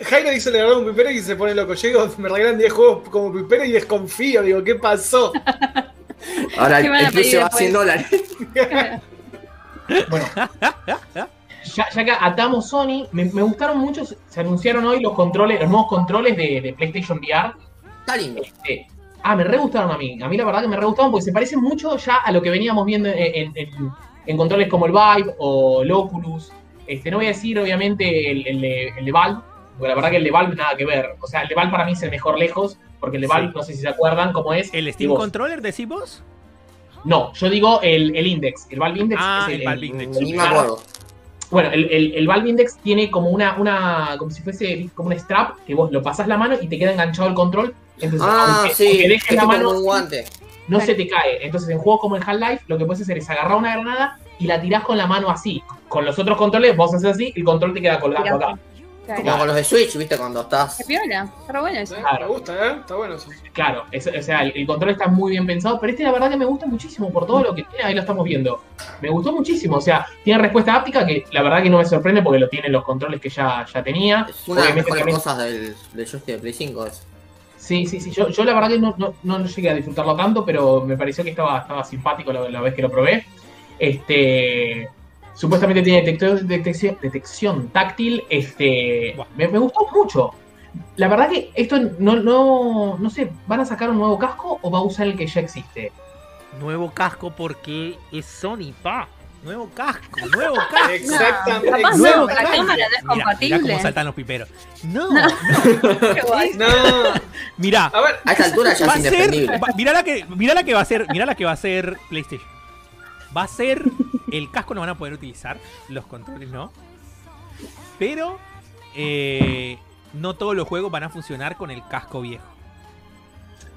Jairo dice le regaló un pipero y se pone loco. Llego, me regalan 10 juegos como pipero y desconfío. Digo, ¿qué pasó? Ahora ¿Qué el, precio va a 100 dólares. Bueno, ya, ya que atamos Sony, me, me gustaron mucho, se anunciaron hoy los controles, los nuevos controles de, de PlayStation VR. Está lindo. Este, ah, me re gustaron a mí. A mí la verdad que me re gustaron porque se parecen mucho ya a lo que veníamos viendo en, en- en- en controles como el Vive o el Oculus. Este, no voy a decir obviamente el, el de, el de Valve, porque la verdad que el de Valve nada que ver. O sea, el de Valve para mí es el mejor lejos, porque el de Valve, Sí. no sé si se acuerdan cómo es. ¿El Steam Digo, Controller decís vos? No, yo digo el, el Index. El Valve Index Ah, es el Valve Index. Ni me acuerdo. Bueno, el, el, el Valve Index tiene como una, una, como si fuese como un strap, que vos lo pasás la mano y te queda enganchado el control. Entonces, Ah, aunque, sí. aunque Es dejes la como mano, un guante. no se te cae. Entonces, en juegos como el Half-Life, lo que puedes hacer es agarrar una granada y la tirás con la mano así. Con los otros controles, vos haces así, el control te queda colgado acá. Claro. Como con los de Switch, viste, cuando estás. Qué piola. Está bueno eso. Claro. Me gusta, ¿eh? Está bueno eso. Claro, es- o sea, el, el control está muy bien pensado, pero este la verdad que me gusta muchísimo por todo lo que tiene, ahí lo estamos viendo. Me gustó muchísimo, o sea, tiene respuesta áptica que la verdad que no me sorprende porque lo tienen los controles que ya, ya tenía. Es una de las mejores también- cosas del, del joystick de Play 5. Es. Sí, sí, sí. Yo, yo la verdad que no, no, no llegué a disfrutarlo tanto, pero me pareció que estaba, estaba simpático la, la vez que lo probé. Este. Supuestamente tiene detector- detección, detección táctil. Este. Me, me gustó mucho. La verdad que esto no, no. No sé, ¿van a sacar un nuevo casco o va a usar el que ya existe? Nuevo casco porque es Sony, pa. Nuevo casco, nuevo casco. Exactamente. Capaz no, Nuevo la casco. cámara no es compatible. cómo saltan los piperos. No, No. no. Qué guay. No. Mira, A ver, A esta altura ya va es a ser. indefendible. va- mira la que, mira la que va a ser, mira la que va a ser PlayStation. Va a ser el casco no van a poder utilizar, los controles no. Pero eh, no todos los juegos van a funcionar con el casco viejo.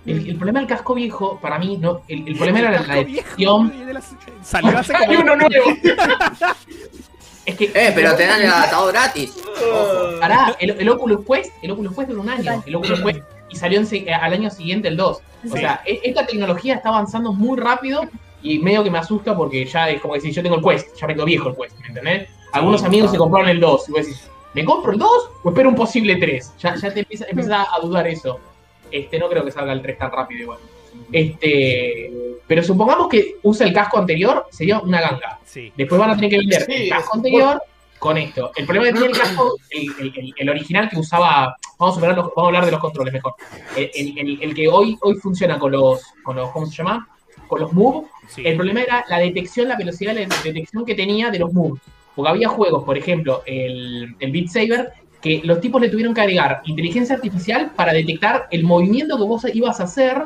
El, el problema del casco viejo, para mí, no. El, el problema era la, la de las- salió hace ¡Hay como uno nuevo! es que. Eh, pero te dan el adaptador gratis. Oh. Pará, el, el Oculus Quest, el Oculus Quest dura un año. El Oculus Quest y salió en al año siguiente el 2. O Sí. sea, e- esta tecnología está avanzando muy rápido y medio que me asusta porque ya es como decir, yo tengo el Quest, ya me quedo viejo el Quest, ¿me entendés? Algunos amigos se compraron el 2 y vos decís, ¿me compro el 2 o espero un posible 3? Ya, ya te empieza, empiezas a dudar eso. Este, no creo que salga el 3 tan rápido igual. Este, pero supongamos que usa el casco anterior, sería una ganga. Sí. Después van a tener que vender Sí, el casco anterior con esto. El problema que tiene el casco, el, el- el- el original que usaba, vamos a, los- vamos a hablar de los controles mejor. El, el- el- el que hoy, hoy funciona con los, con los, ¿cómo se llama? Con los Move. sí. El problema era la detección, la velocidad de detección que tenía de los Moves. Porque había juegos, por ejemplo, el, el Beat Saber, que los tipos le tuvieron que agregar inteligencia artificial para detectar el movimiento que vos ibas a hacer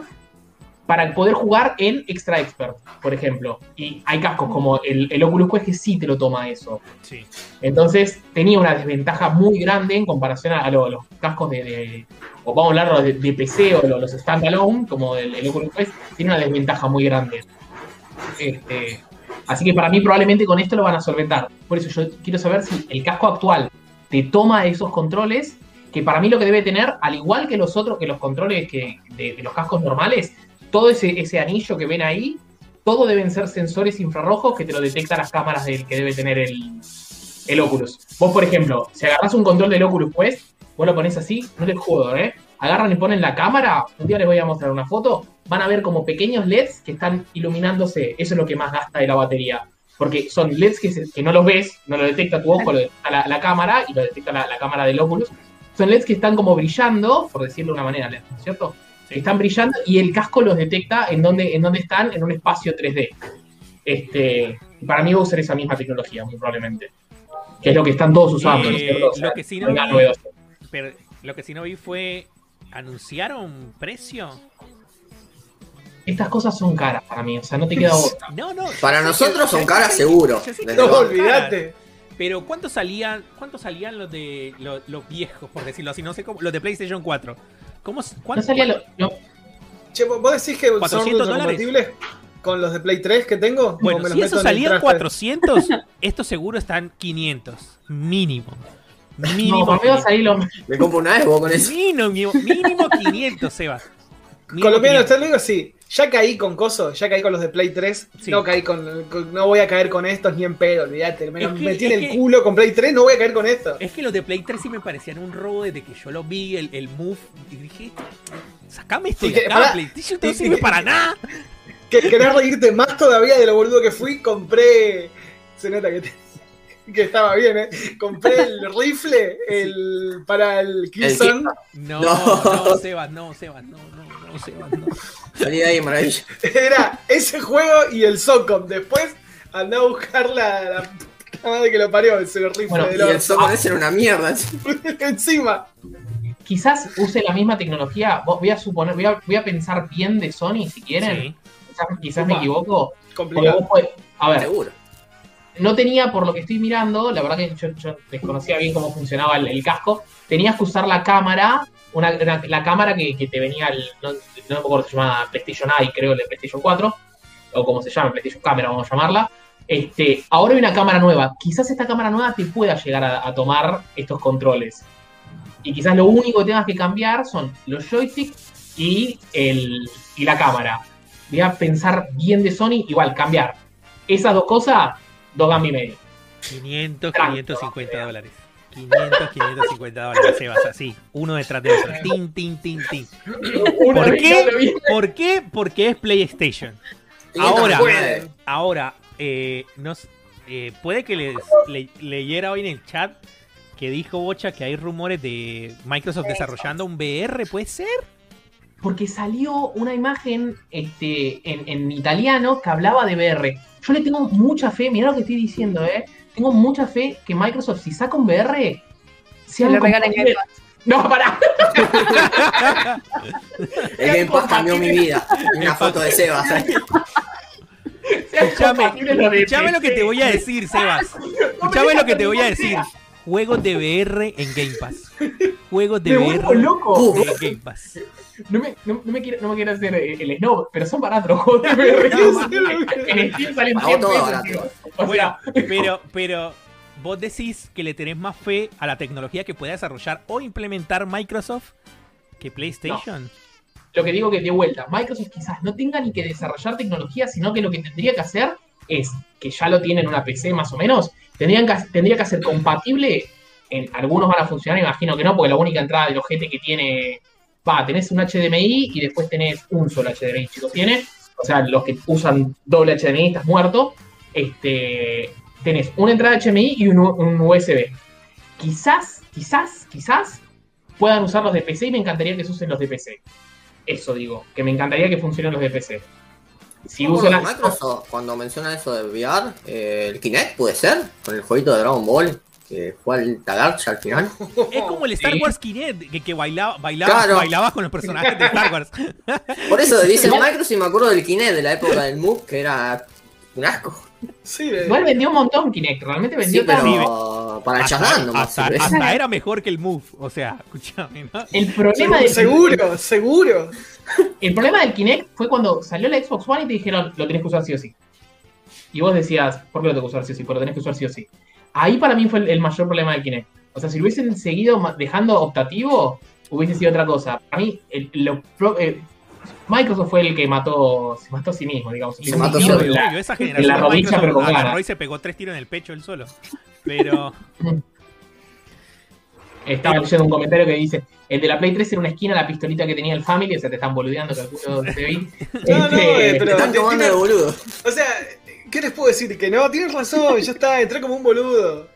para poder jugar en Extra Expert, por ejemplo. Y hay cascos como el, el Oculus Quest que sí te lo toma eso. sí. Entonces tenía una desventaja muy grande en comparación a, lo- los cascos de, de- o vamos a hablar de, de PC o lo- los standalone, como el, el Oculus Quest, tiene una desventaja muy grande. Este, así que para mí probablemente con esto lo van a solventar. Por eso yo quiero saber si el casco actual te toma esos controles, que para mí lo que debe tener, al igual que los otros, que los controles que, de, de los cascos normales, todo ese, ese anillo que ven ahí, todo deben ser sensores infrarrojos que te lo detectan las cámaras del que debe tener el, el Oculus. Vos, por ejemplo, si agarras un control del Oculus Quest, vos lo pones así, no te jodo, ¿eh? Agarran y ponen la cámara, un día les voy a mostrar una foto, van a ver como pequeños LEDs que están iluminándose, eso es lo que más gasta de la batería. Porque son LEDs que, se- no los ves, no lo detecta tu ojo, lo detecta la, la cámara y lo detecta la, la cámara del Oculus. Son LEDs que están como brillando, por decirlo de una manera, ¿no es ¿cierto? Están brillando y el casco los detecta en donde, en donde están en un espacio 3D. Este, para mí va a usar esa misma tecnología, muy probablemente. Que es lo que están todos usando, ¿no es cierto? O sea, lo que sí no vi-. Pero lo que sí no vi fue. ¿Anunciaron precio? Estas cosas son caras para mí, o sea, no te queda otra. No, no. Para nosotros son caras seguro. No, olvídate. Pero ¿cuántos salían, cuántos salían los de los, los viejos, por decirlo así? No sé cómo, los de PlayStation 4. ¿Cómo, No cuánto- salía lo, lo- Che, ¿vos decís que son 400 dólares. compatibles con los de Play 3 que tengo? ¿O Bueno, me los si meto eso traje? 400, estos seguro están 500. Mínimo. no, Mínimo. lo Me compro una Evo con eso. Mínimo, mínimo 500, Seba. Mínimo Colombiano, 500. te lo digo así. Ya caí con Coso, ya caí con los de Play 3. Sí. No caí con, con- No voy a caer con estos ni en pedo, olvídate. Me Es que- metí en el que- culo con Play 3, no voy a caer con esto. Es que los de Play 3 sí me parecían un robo desde que yo lo vi, el, el move. Y dije, sacame esto de que, acá, pará, PlayStation no sirve y- para nada. Que querés reírte más todavía de lo boludo que fui, compré. Se nota que, te- que estaba bien, ¿eh? Compré el rifle el, para el Killzone. No, No. no, Sebas, no, Sebas, no, no, no. Salí de ahí, maravilla. Era ese juego y el Socom. Después andá a buscar la, la puta madre que lo parió, ese rifle Bueno, de Y el los Socom ese era una mierda. encima. quizás use la misma tecnología. Vo- Voy a suponer, voy a, voy a pensar bien de Sony si quieren. Sí. Quizás, quizás me equivoco. Complicado. podés- a ver, Seguro. no tenía, por lo que estoy mirando, la verdad que yo, yo desconocía bien cómo funcionaba el, el casco. Tenías que usar la cámara, una, una- la cámara que, que te venía, el, no, no me acuerdo si se llama PlayStation Eye, creo, el de PlayStation 4, o como se llama, PlayStation Camera, vamos a llamarla. Este, ahora hay una cámara nueva. Quizás esta cámara nueva te pueda llegar a, a tomar estos controles. Y quizás lo único que tengas que cambiar son los joysticks y, el, y la cámara. Voy a pensar bien de Sony, igual, cambiar. Esas dos cosas, dos gambas y medio. 500, Tranqui, 550 dólares. 500, 550 dólares, Sebas, así. Uno detrás de otro. Tin, tin, tin, tin. ¿Por qué? ¿Por qué? Porque es PlayStation. 500 Ahora. puede. Ahora, eh, nos, eh, puede que les le- leyera hoy en el chat que dijo Bocha que hay rumores de Microsoft desarrollando un VR, ¿puede ser? Porque salió una imagen este, en, en italiano que hablaba de VR. Yo le tengo mucha fe, mirá lo que estoy diciendo, ¿eh? Tengo mucha fe que Microsoft, si saca un VR, Se le regalan compatible- No, pará. El Game Pass cambió mi vida. Una foto de Sebas. Escuchame, lo que te voy a decir, Sebas. Escuchame lo que te voy a decir. Juegos de VR en Game Pass. Juegos de VR loco. En Game Pass. No me, no, no me quiero, no me quiero hacer el snob, pero son baratos los juegos de VR. en Steam salen Pagó 100 todo pesos. O Bueno, sea, pero, pero vos decís que le tenés más fe a la tecnología que pueda desarrollar o implementar Microsoft que PlayStation. lo que digo que de vuelta, Microsoft quizás no tenga ni que desarrollar tecnología, sino que lo que tendría que hacer es, que ya lo tienen en una PC más o menos, tendrían que, tendría que hacer compatible, en algunos van a funcionar, imagino que no, porque la única entrada del ojete que tiene, va, tenés un HDMI y después tenés un solo HDMI, chicos, tiene, o sea, los que usan doble HDMI estás muerto, este, tenés una entrada HDMI y un, USB. Quizás, quizás, quizás puedan usar los de PC y me encantaría que se usen los de PC. Eso digo, que me encantaría que funcionen los de PC. Si usan las- Microsoft, cuando menciona eso de VR, eh, el Kinect puede ser, con el jueguito de Dragon Ball, que fue al Tagarcha al final. Es como el Star Sí. Wars Kinect, que, que bailaba, bailabas, Claro. bailabas con los personajes de Star Wars. Por eso dicen Microsoft y me acuerdo del Kinect de la época del Move, que era un asco. Sí, de- Igual vendió un montón Kinect, realmente vendió Sí, pero tanto. para Shazam nomás hasta- era mejor que el Move. O sea, escúchame, ¿no? El problema, seguro, del, seguro, seguro. el problema del Kinect fue cuando salió la Xbox One y te dijeron, lo tenés que usar sí o sí. Y vos decías, ¿por qué lo tengo que usar sí o sí? Porque lo tenés que usar sí o sí. Ahí para mí fue el, el mayor problema del Kinect. O sea, si lo hubiesen seguido dejando optativo, hubiese sido otra cosa. Para mí, el- lo pro- eh, Microsoft fue el que mató, se mató a sí mismo, digamos. Se Le mató solo. en la- Obvio, esa generación la de rodilla, Microsoft pero con ganas. y se pegó tres tiros en el pecho él solo. Pero Estaba leyendo un comentario que dice, el de la Play 3 era una esquina la pistolita que tenía el Family, o sea, te están boludeando, calculo, te vi. No, no, Este, eh, pero- Están tomando de boludo. O sea, ¿qué les puedo decir? Que no, tienes razón, ya está, entré como un boludo.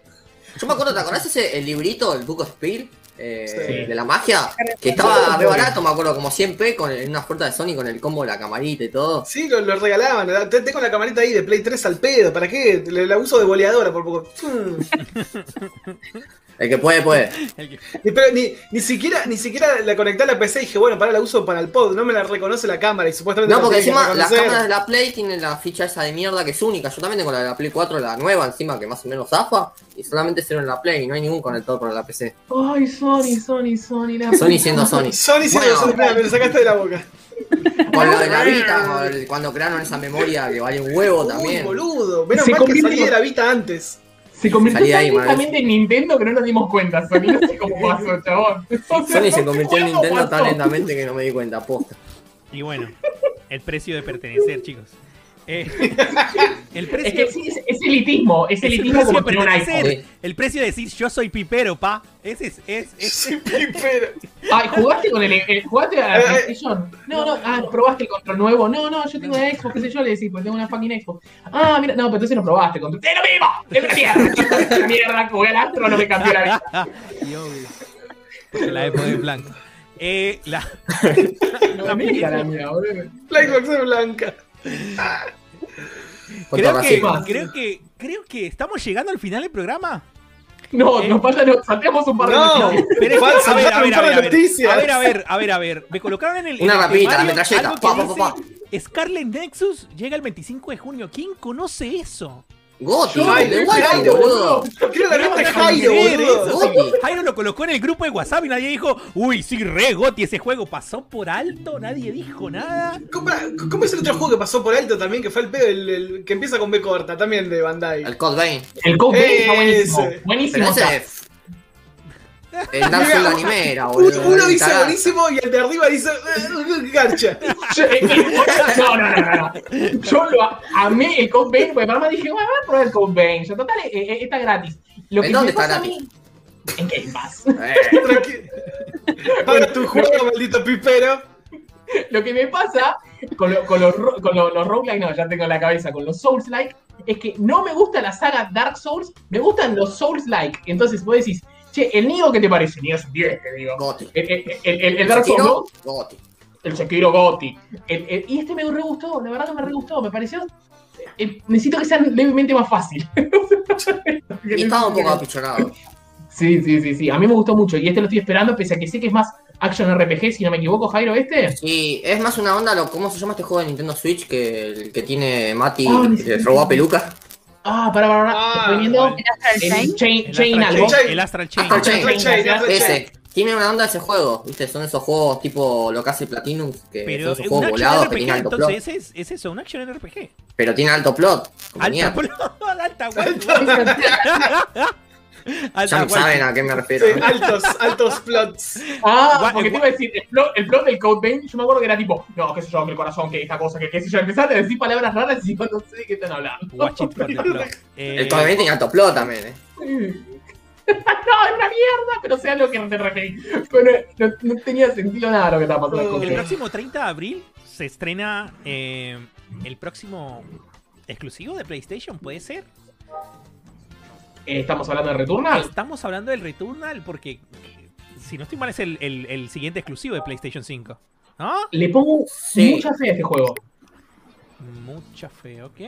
Yo me acuerdo, ¿te acordás ese el librito, el Book of Speed? Eh, Sí. De la magia, que estaba re barato, me acuerdo, como 100p con, en una oferta de Sony con el combo de la camarita y todo. Sí, lo, lo regalaban. Te- Tengo la camarita ahí de Play 3 al pedo. ¿Para qué? Le- La uso de boleadora por poco. El que puede, puede. que- Ni- Pero ni, ni siquiera ni siquiera la conecté a la PC y dije, bueno, para la uso para el pod. No me la reconoce la cámara y supuestamente No, porque encima las cámaras de la Play tienen la ficha esa de mierda que es única. Yo también tengo la de la Play 4, la nueva encima, que más o menos zafa. y solamente cero en la Play, no hay ningún conector para la PC. Ay, Sony, Sony, Sony. la Sony puta siendo Sony. Sony siendo Bueno. Sony, me lo sacaste de la boca. Con lo de la Vita, cuando crearon esa memoria que vale un huevo Uy, también. boludo. Menos Se mal que salí de la Vita antes. Se convirtió Salí tan ahí, lentamente en Nintendo que no nos dimos cuenta, Sony. No sé cómo pasó, chabón. Sony se convirtió en ¿Cómo Nintendo tan lentamente que no me di cuenta, posta. Y bueno, el precio de pertenecer, chicos. Eh, el precio, Es que sí, es, es elitismo, es es el elitismo precio como pertenecer. El precio de decir yo soy pipero, pa. Ese es, es, es- Sí, pero. Ay, ¿jugaste con el, el- ¿jugaste a la Eh, eh. PlayStation? No, no, ah, ¿probaste el control nuevo? No, no, yo tengo una Xbox, qué sé yo, le decís, pues tengo una fucking Xbox. Ah, mira, no, pero entonces no probaste control. ¡Es lo mismo! ¡Es una mierda! ¡Es una mierda! Jugué al Astro, no me cambió la vida. Y obvio. La época de blanco. Eh, la, No me digas la mía, boludo. La Xbox es blanca. Creo que, creo que creo que estamos llegando al final del programa. No, Eh. nos faltan, nos salteamos un par de No. Pero a ver, a ver, un a par ver, de a ver, noticias. a ver, a ver, a ver, a ver. Me colocaron en el. Una rapidita, la metralleta. Pa, pa, pa, Scarlet Nexus llega el 25 de junio. ¿Quién conoce eso? Goti, de Waifu, Jairo, boludo. Quiero la nota Jairo, boludo. eso sí. Jairo lo colocó en el grupo de WhatsApp y nadie dijo, uy, sí, re Goti ese juego. Pasó por alto, nadie dijo nada. ¿Cómo, cómo es el otro juego que pasó por alto también? Que fue el pedo, el, el que empieza con B corta, también de Bandai. El Code Vein. El Code Vein está buenísimo. Buenísimo. Pero está. ese. El Dark Souls anime era, boludo. Uno dice buenísimo y el de arriba dice "Eh, garcha. Yo- eh, eh, No, no, no, no. Yo lo a- amé el Code Vein, porque para más dije, bueno, voy a probar el Code Vein. Ya, total, eh, eh, está gratis. Lo ¿En que dónde me está pasa a mí- En Game Pass. Eh, Paga tu juego, maldito pipero. Lo que me pasa con, lo- con los, con lo- los roguelike, no, ya tengo en la cabeza, con los Souls-like, es que no me gusta la saga Dark Souls, me gustan los Souls-like. Entonces vos decís, che, el Nioh, ¿qué te parece? Nioh es un 10, te digo. Goti. El, el, el- Dark Souls. Goti. el Sekiro el- y este me re gustó, la verdad que me re gustó, me pareció... eh, necesito que sea levemente más fácil. Y estaba un poco apichonado. Sí, sí, sí, sí. A mí me gustó mucho y este lo estoy esperando, pese a que sé que es más action RPG, si no me equivoco, Jairo, este. Sí, es más una onda, lo, ¿cómo se llama este juego de Nintendo Switch que el que tiene Mati Ah, que sí, robó a Peluca? Ah, para, para, para. Ah, Estoy viendo. ¿El Chain? Chain, El Chain Astral algo. Chain. El Astral Chain. Astral Chain. Ese. Tiene una onda ese juego, ¿viste? Son esos juegos tipo lo que hace Platinum, que Pero son esos juegos volados que RPG, tienen alto entonces plot. ese es, es eso, un action RPG. Pero tiene alto plot. Alta, mierda. alta, Alta, saben a qué me refiero. Sí, altos, altos plots. Ah, porque te iba a decir, el plot, el plot del Code Vein, yo me acuerdo que era tipo, no, qué sé yo, que el corazón, que esta cosa, que qué sé yo, empezaste a decir palabras raras y yo no sé de qué están hablando. Eh, El Code Vein tiene alto plot también, eh. no, es una mierda, pero sé a lo que te referí. Pero no, no tenía sentido nada lo que estaba pasando con El próximo 30 de abril se estrena eh, el próximo exclusivo de PlayStation, ¿puede ser? Eh, Estamos hablando de Returnal. Estamos hablando del Returnal porque, si no estoy mal, es el, el- el siguiente exclusivo de PlayStation 5. ¿No? Le pongo Sí. mucha fe a este juego. Mucha fe, ok.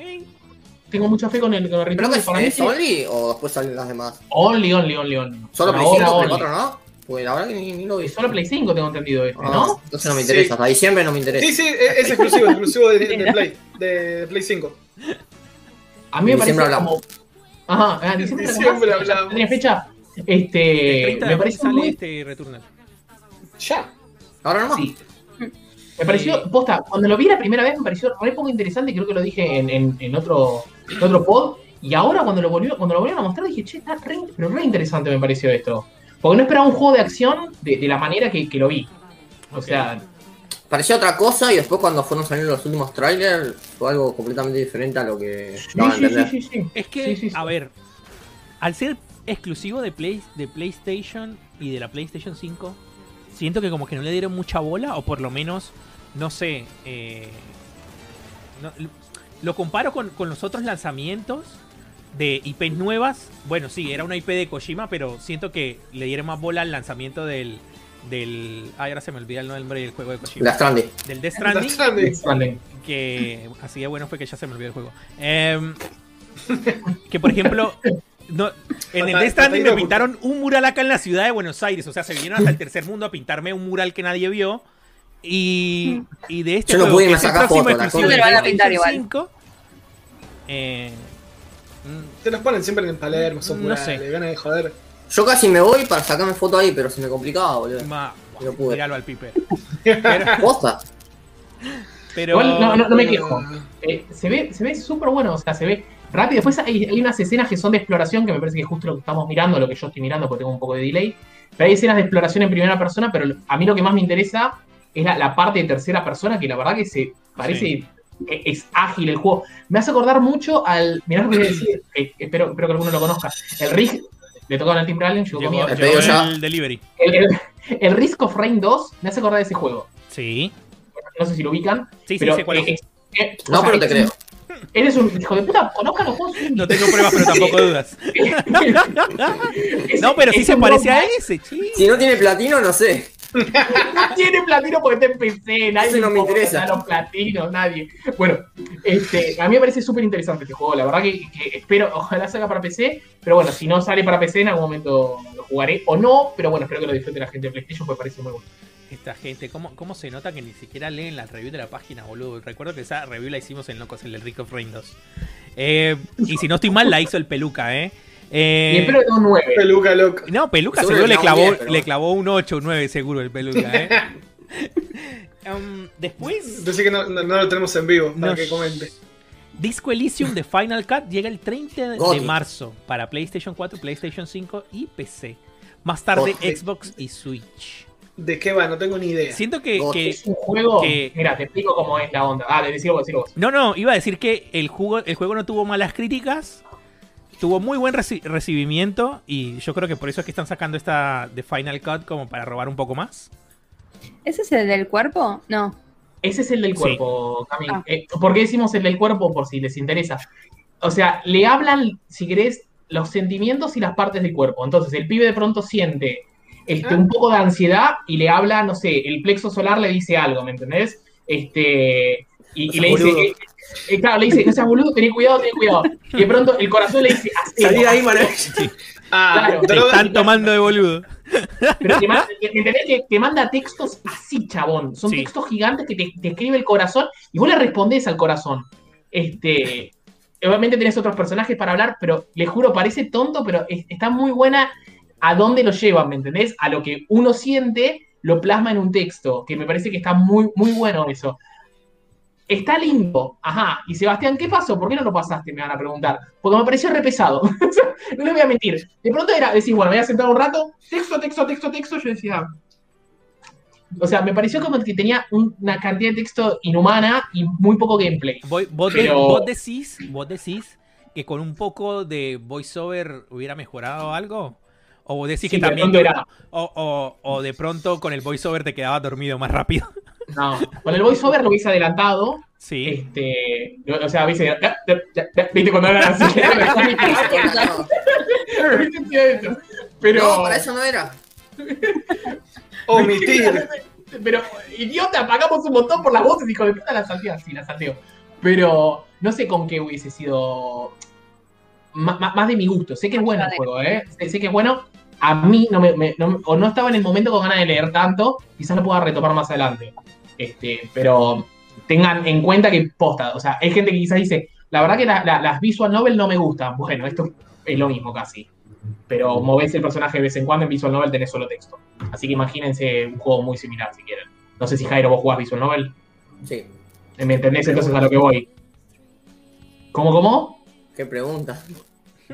Tengo mucha fe con el, con el ¿Pero Returnal. que es, Para mí es sí. Only o después salen las demás? Only, only, only, only. ¿Solo Play ahora, 5, Play only. 4 no? Pues la verdad que ni, ni lo vi. Solo Play 5 tengo entendido este, Ah, ¿no? Entonces no me Sí. interesa, hasta diciembre no me interesa. Sí, sí, es, exclusivo, exclusivo de, de Play, de Play 5. A mí me parece como. Ajá, ah, diciembre, Diciembre hablamos. ¿Tenía fecha? Este. 30 de Me parece sale muy. este Returnal. Ya. Ahora nomás. Sí. Me pareció, posta, cuando lo vi la primera vez me pareció re poco interesante, creo que lo dije en, en, en otro, en otro pod, y ahora cuando lo, volvió, cuando lo volvieron a mostrar dije, che, está re, pero re interesante me pareció esto. Porque no esperaba un juego de acción de, de la manera que, que lo vi. O sea, Parecía otra cosa y después cuando fueron saliendo los últimos trailers fue algo completamente diferente a lo que sí, a sí, sí, entender. sí, sí. Es que, Sí, sí, sí. a ver, al ser exclusivo de, Play, de PlayStation y de la PlayStation 5, siento que como que no le dieron mucha bola, o por lo menos, no sé, eh, no- lo comparo con, con los otros lanzamientos de IPs nuevas. Bueno, sí, era una IP de Kojima, pero siento que le dieron más bola al lanzamiento del... del ay, ahora se me olvida el nombre del juego de Kojima. La Stranding. Del Death Stranding Stranding. Stranding. que así de bueno fue que ya se me olvidó el juego. Em, que por ejemplo, no, en el Death Stranding me pintaron un mural acá en la ciudad de Buenos Aires. O sea, se vinieron hasta el tercer mundo a pintarme un mural que nadie vio. Y, y de este Yo no juego, pude que es a el sacar próximo foto, la exclusivo cosa. de Te lo van a pintar PlayStation igual. 5, eh, Te los ponen siempre en Palermo, son No no sé. sé. ganas de joder. Yo casi me voy para sacarme foto ahí, pero se me complicaba, boludo. ma- No pude. Míralo al piper. Pero, Posta. pero- Igual no, no, no me quejo. Eh, se ve se ve súper bueno, o sea, se ve rápido. Después hay, hay unas escenas que son de exploración, que me parece que es justo lo que estamos mirando, lo que yo estoy mirando, porque tengo un poco de delay. Pero hay escenas de exploración en primera persona, pero a mí lo que más me interesa es la, la parte de tercera persona, que la verdad que se parece que es ágil el juego. Me hace acordar mucho al. Mirá lo que voy a decir, que espero, espero que alguno lo conozca. El Risk, le tocó al Team Rally, llegó Llegó, conmigo. El llegó pedido ya. el delivery. El, el- el Risk of Rain 2 me hace acordar de ese juego. Sí. No sé si lo ubican. Sí, sí, pero sé cuál eh, es. eh, No, sea, pero te creo. Eres un hijo de puta, conozcan los juegos. No tengo pruebas, pero tampoco dudas. No, pero sí se parece a ese, sí. Si no tiene platino, no sé. No tiene platino porque está en PC, nadie Ese no me interesa. los platinos, nadie. Bueno, este, a mí me parece súper interesante este juego, la verdad que, que espero, ojalá salga para PC, pero bueno, si no sale para PC en algún momento lo jugaré o no, pero bueno, espero que lo disfrute la gente de PlayStation porque parece muy bueno. Esta gente, ¿cómo, ¿cómo se nota que ni siquiera leen la review de la página, boludo? Recuerdo que esa review la hicimos en Locos, el del Rick of Rain 2. Eh, y si no estoy mal, la hizo el Peluca, ¿eh? Eh, y un 9. Peluca loco. No, Peluca Seguro seguro le clavó clavó, un 10, pero le clavó un 8 un 9 seguro el Peluca, ¿eh? Um, después, que no, no- no lo tenemos en vivo para que comente. Disco Elysium de Final Cut llega el 30 de Goti. marzo para PlayStation 4, PlayStation 5 y PC. Más tarde Goti. Xbox y Switch. ¿De qué va? No tengo ni idea. Siento que, que- Es un juego. que- Mira, te explico cómo es la onda. Ah, decilo vos, decilo vos. No, no, iba a decir que el juego, el juego no tuvo malas críticas. Tuvo muy buen reci- recibimiento y yo creo que por eso es que están sacando esta de Final Cut como para robar un poco más. ¿Ese es el del cuerpo? No. Ese es el del Sí. cuerpo, Cami. Ah. Eh, ¿Por qué decimos el del cuerpo? Por si les interesa. O sea, le hablan, si querés, los sentimientos y las partes del cuerpo. Entonces, el pibe de pronto siente este, Ah. un poco de ansiedad y le habla, no sé, el plexo solar le dice algo, ¿me entendés? Este, y, le dice, eh, eh, claro, le dice, no seas boludo, ten cuidado, ten cuidado. Y de pronto el corazón le dice, Salí de ahí, Manuel. Ah, Claro. Te están tomando de boludo. Pero te, manda, ¿me entendés? Que te manda textos así, chabón. Son Sí. textos gigantes que te, te escribe el corazón y vos le respondés al corazón. Este, obviamente tenés otros personajes para hablar, pero le juro, parece tonto, pero es- está muy buena a dónde lo llevan, ¿me entendés? A lo que uno siente, lo plasma en un texto, que me parece que está muy, muy bueno eso. Está lindo, ajá. Y Sebastián, ¿qué pasó? ¿Por qué no lo pasaste? Me van a preguntar. Porque me pareció re pesado. no le voy a mentir. De pronto era decir, bueno, me voy a sentar un rato, texto, texto, texto, texto. Yo decía. O sea, me pareció como que tenía un- una cantidad de texto inhumana y muy poco gameplay. Voy- vos, de- vos decís, vos decís que con un poco de voiceover hubiera mejorado algo. O decís Sí, que de también. pronto era. O, o- o de pronto con el voiceover te quedabas dormido más rápido. No. Con el voiceover lo hubiese adelantado. Sí. Este. O sea, hubiese. ¿Viste cuando hablan así? Pero. No, para eso no era. Omitir. Pero, idiota, pagamos un montón por las voces, hijo de puta, la salteo así, la salteo. Pero no sé con qué hubiese sido ma- más, de mi gusto. Sé que es bueno el juego, ¿eh? Sé, sé que es bueno. A mí no me, me- no o no estaba en el momento con ganas de leer tanto, quizás lo pueda retomar más adelante. Este, pero tengan en cuenta que posta, o sea, hay gente que quizás dice, la verdad que la- la- las visual novel no me gustan. Bueno, esto es lo mismo casi. Pero movés el personaje de vez en cuando en visual novel tenés solo texto. Así que imagínense un juego muy similar si quieren. No sé si Jairo vos jugás visual novel. Sí. ¿Me entendés entonces a lo que voy? ¿Cómo, cómo? ¿Qué pregunta?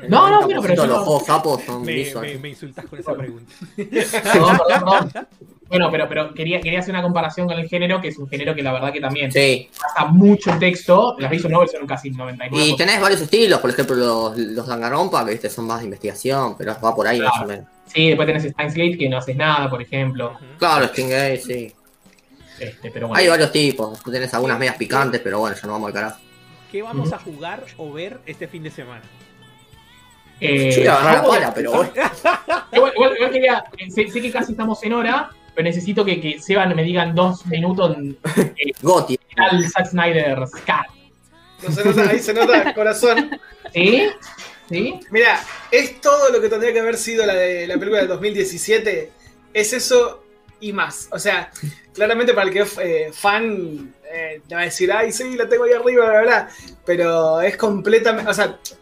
No, no, bueno, pero yo Todos los no- juegos capos son Me, me- me insultas con esa pregunta. No, perdón, perdón. Bueno, pero, pero quería, quería hacer una comparación con el género, que es un género que la verdad que también Sí. pasa mucho texto. Las visual novels son casi 99%. Y tenés varios estilos, por ejemplo, los, los Danganronpa, que viste, son más de investigación, pero va por ahí Claro. más o menos. Sí, después tenés Steins Gate, que no haces nada, por ejemplo. Claro, Stingray, sí. Este, pero bueno. Hay varios tipos. Tú tenés algunas medias picantes, pero bueno, ya no vamos al carajo. ¿Qué vamos a jugar o ver este fin de semana? Eh, Yo iba a agarrar la voy- pala, pero bueno. Igual, igual- igual quería- sé, sé que casi estamos en hora, pero necesito que, que Seban me digan dos minutos en Goti. al Zack Snyder's Cut. No se nota, ahí se nota el corazón. ¿Sí? ¿Sí? Mira, es todo lo que tendría que haber sido la de la película del 2017. Es eso y más. O sea, claramente para el que es eh, fan, eh, te va a decir, ay, sí, la tengo ahí arriba, bla, bla. Pero es completamente. O sea, eh,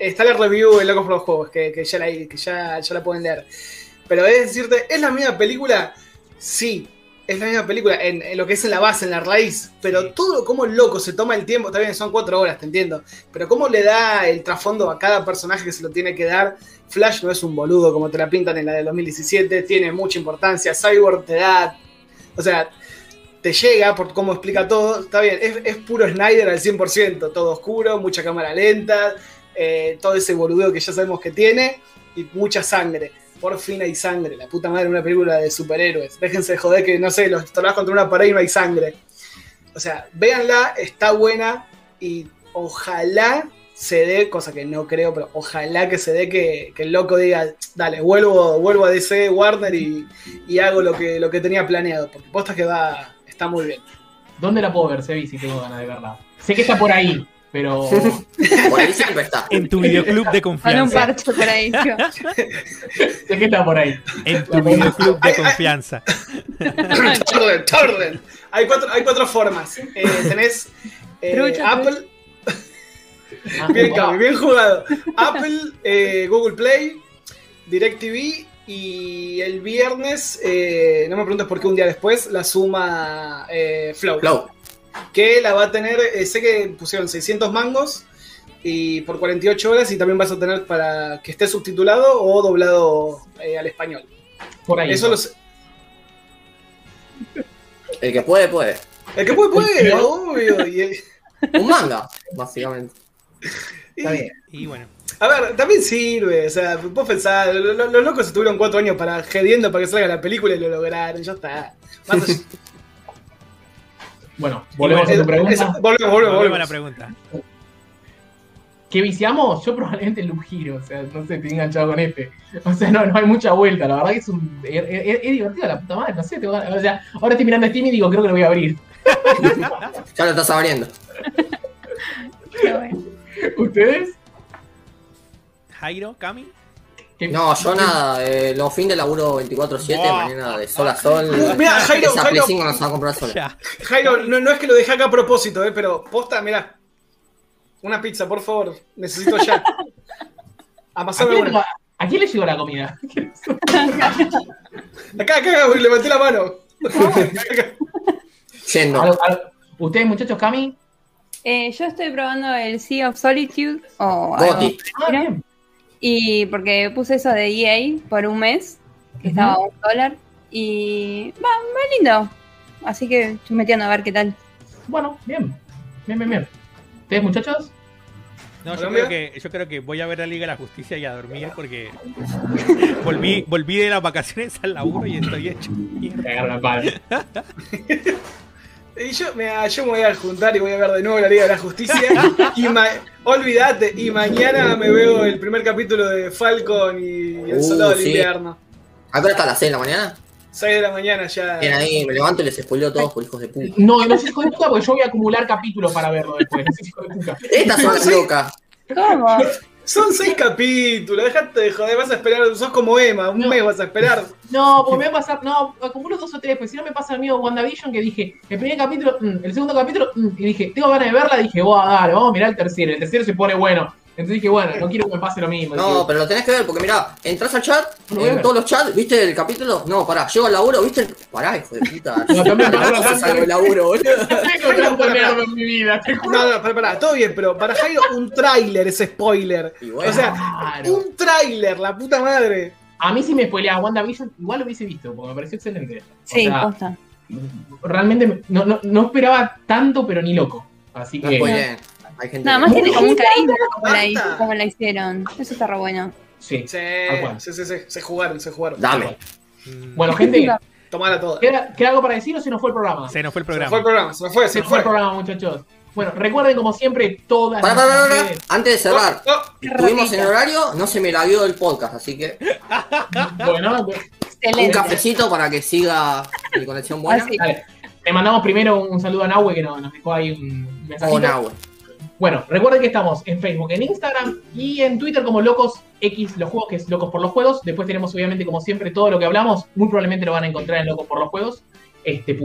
está la review de Locos por los Juegos, que, que ya, la, que ya, ya la pueden leer. Pero es decirte, ¿es la misma película? Sí, es la misma película en, en lo que es en la base, en la raíz. Pero todo como el loco se toma el tiempo, está bien, son cuatro horas, te entiendo. Pero cómo le da el trasfondo a cada personaje que se lo tiene que dar. Flash no es un boludo como te la pintan en la de 2017, tiene mucha importancia. Cyborg te da. O sea, te llega por cómo explica todo. Está bien, es, es puro Snyder al 100%, todo oscuro, mucha cámara lenta, eh, todo ese boludeo que ya sabemos que tiene y mucha sangre. Por fin hay sangre, la puta madre, una película de superhéroes. Déjense de joder que, no sé, los tornás contra una pared y no hay sangre. O sea, véanla, está buena y ojalá se dé, cosa que no creo, pero ojalá que se dé que, que el loco diga, dale, vuelvo, vuelvo a DC Warner y, y hago lo que, lo que tenía planeado. Porque posta que va, está muy bien. ¿Dónde la puedo ver, Sebi, si tengo ganas de verla? Sé que está por ahí, pero Por ahí siempre está. En tu videoclub de Con un confianza. parche por ahí. sé que está por ahí. En tu videoclub de confianza. Torrent, torrent. Hay cuatro, hay cuatro formas. Eh, tenés eh, Trucha, Apple, Ah, bien. Cami, bien jugado. Apple, eh, Google Play, DirecTV y el viernes, eh, no me preguntes por qué un día después, la suma eh, Flow. Flow. Que la va a tener, eh, sé que pusieron 600 mangos y por 48 horas y también vas a tener para que esté subtitulado o doblado eh, al español. Por ahí. Eso lo sé. El que puede, puede. El que puede, puede, ¿El obvio. Y el- Un manga, básicamente. Está bien. Y bueno. A ver, también sirve, o sea, vos pensás, lo- lo- los locos estuvieron cuatro años para jediendo para que salga la película y lo lograron, ya está. Más allá- Bueno, volvemos bueno, a tu pregunta. Eso, volvemos, volvemos, Volvemos a la pregunta. ¿Qué viciamos? Yo probablemente el Loop Hero, o sea, no sé, estoy enganchado con este. O sea, no, no hay mucha vuelta, la verdad que es un. Es, es- es divertido la puta madre, no sé, tengo o sea, ahora estoy mirando Steam y digo, creo que lo voy a abrir. Ya lo estás abriendo. ¿Ustedes? Jairo, Cami. ¿Qué- No, yo nada, eh, los fin de laburo 24-7, Buah. mañana de sol a sol. Uh, mirá, Jairo, Jairo. 5 nos va a comprar sola. Jairo, no, no es que lo dejé acá a propósito, eh, pero posta, mirá. Una pizza, por favor, necesito ya. ¿A Amasame le, una. ¿A quién le llegó la comida? Acá, acá, uy, levanté la mano. Yendo. ¿Ustedes, muchachos, Cami? Eh, yo estoy probando el Sea of Solitude o algo Goti. Ah, Mira. bien. Y porque puse eso de EA por un mes, que estaba a un dólar. Y va, va lindo. Así que estoy metiendo a ver qué tal. Bueno, bien. Bien, bien, bien. ¿Ustedes, muchachos? No, yo creo, que, yo creo que voy a ver la Liga de la Justicia y a dormir porque volví, volví de las vacaciones al laburo y estoy hecho mierda. Me agarro la pala. Y yo, mira, yo me voy a juntar y voy a ver de nuevo la Liga de la Justicia. y ma- olvídate, y mañana me veo el primer capítulo de Falcon y el Uh, Soldado del sí. Invierno. Acá está a las 6 de la mañana. 6 de la mañana ya. Bien ahí, me levanto y les spoileo todos por hijos de puta. No, no seas hijo de puta porque yo voy a acumular capítulos para verlo después. No seas hijo de puta. Estas son las locas. ¿Cómo? Son 6 capítulos, dejate de joder, vas a esperar, sos como Emma, un No. mes vas a esperar. No, porque me va a pasar, no, acumulo dos o tres, pues si no me pasa el mío WandaVision que dije, el primer capítulo, mm, el segundo capítulo, mm, y dije, tengo ganas de verla, dije, wow, dale, vamos a mirar el tercero, el tercero se pone bueno. Entonces dije, bueno, no quiero que me pase lo mismo. No, Dije, pero lo tenés que ver porque mirá, entras al chat, a en todos los chats, ¿viste el capítulo? No, pará, llego al laburo, ¿viste? el- Pará, hijo de puta. No, también, No, no, laburo, boludo. en mi vida, te juro. No, no, pará, pará, todo bien, pero para Jairo un tráiler es spoiler. Bueno. O sea, Claro. un tráiler, la puta madre. A mí si me spoileaba WandaVision, igual lo hubiese visto, porque me pareció excelente. O Sí, sea, posta. realmente me- no, no, no esperaba tanto, pero ni loco. Así No que, spoileen. Hay gente Nada más tiene como un cariño como la, como la hicieron. Eso está re bueno. sí. Sí, sí, sí, sí, se jugaron, se jugaron. Dame. Bueno, gente, Tomala toda. ¿queda, queda algo para decir o se nos fue el programa? se nos fue el Se me programa. fue el programa, se me fue, se Se nos fue fue. el programa, muchachos. Bueno, recuerden como siempre todas pará, pará. redes. Antes de cerrar, Oh, oh, estuvimos en horario, no se me lagueó el podcast, así que Bueno, un Excelente. cafecito para que siga mi conexión buena. Así. Le mandamos primero un saludo a Nahue que nos, nos dejó ahí un mensajito. O Nahue. Bueno, recuerden que estamos en Facebook, en Instagram y en Twitter como Locos X los juegos, que es Locos por los Juegos. Después tenemos obviamente como siempre todo lo que hablamos, muy probablemente lo van a encontrar en Locos por los Juegos, este.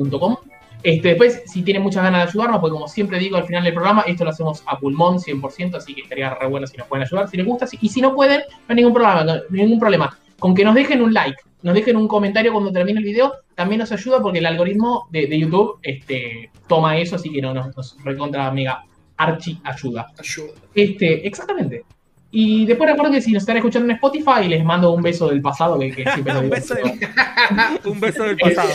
Este, después, si tienen muchas ganas de ayudarnos, porque como siempre digo al final del programa, esto lo hacemos a pulmón 100%, así que estaría re bueno si nos pueden ayudar, si les gusta. y si no pueden, no hay ningún problema, no- ningún problema. Con que nos dejen un like, nos dejen un comentario cuando termine el video, también nos ayuda porque el algoritmo de, de YouTube este, toma eso, así que no, nos, nos recontra mega archi ayuda. Ayuda. Este, exactamente. Y después recuerden que si nos están escuchando en Spotify, les mando un beso del pasado, que, que siempre un, beso del, un beso del pasado.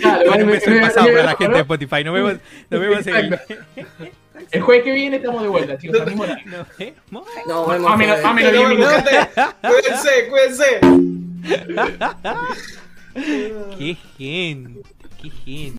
Claro, un me- beso del pasado para la ¿no? gente de Spotify. Nos vemos, nos vemos en el. Jueves que viene estamos de vuelta, chicos. Nos vemos. No, vemos. Menos- eh, menos No, 10 no, minutos. gente, Cuídense, cuídense. Qué gente, qué gente.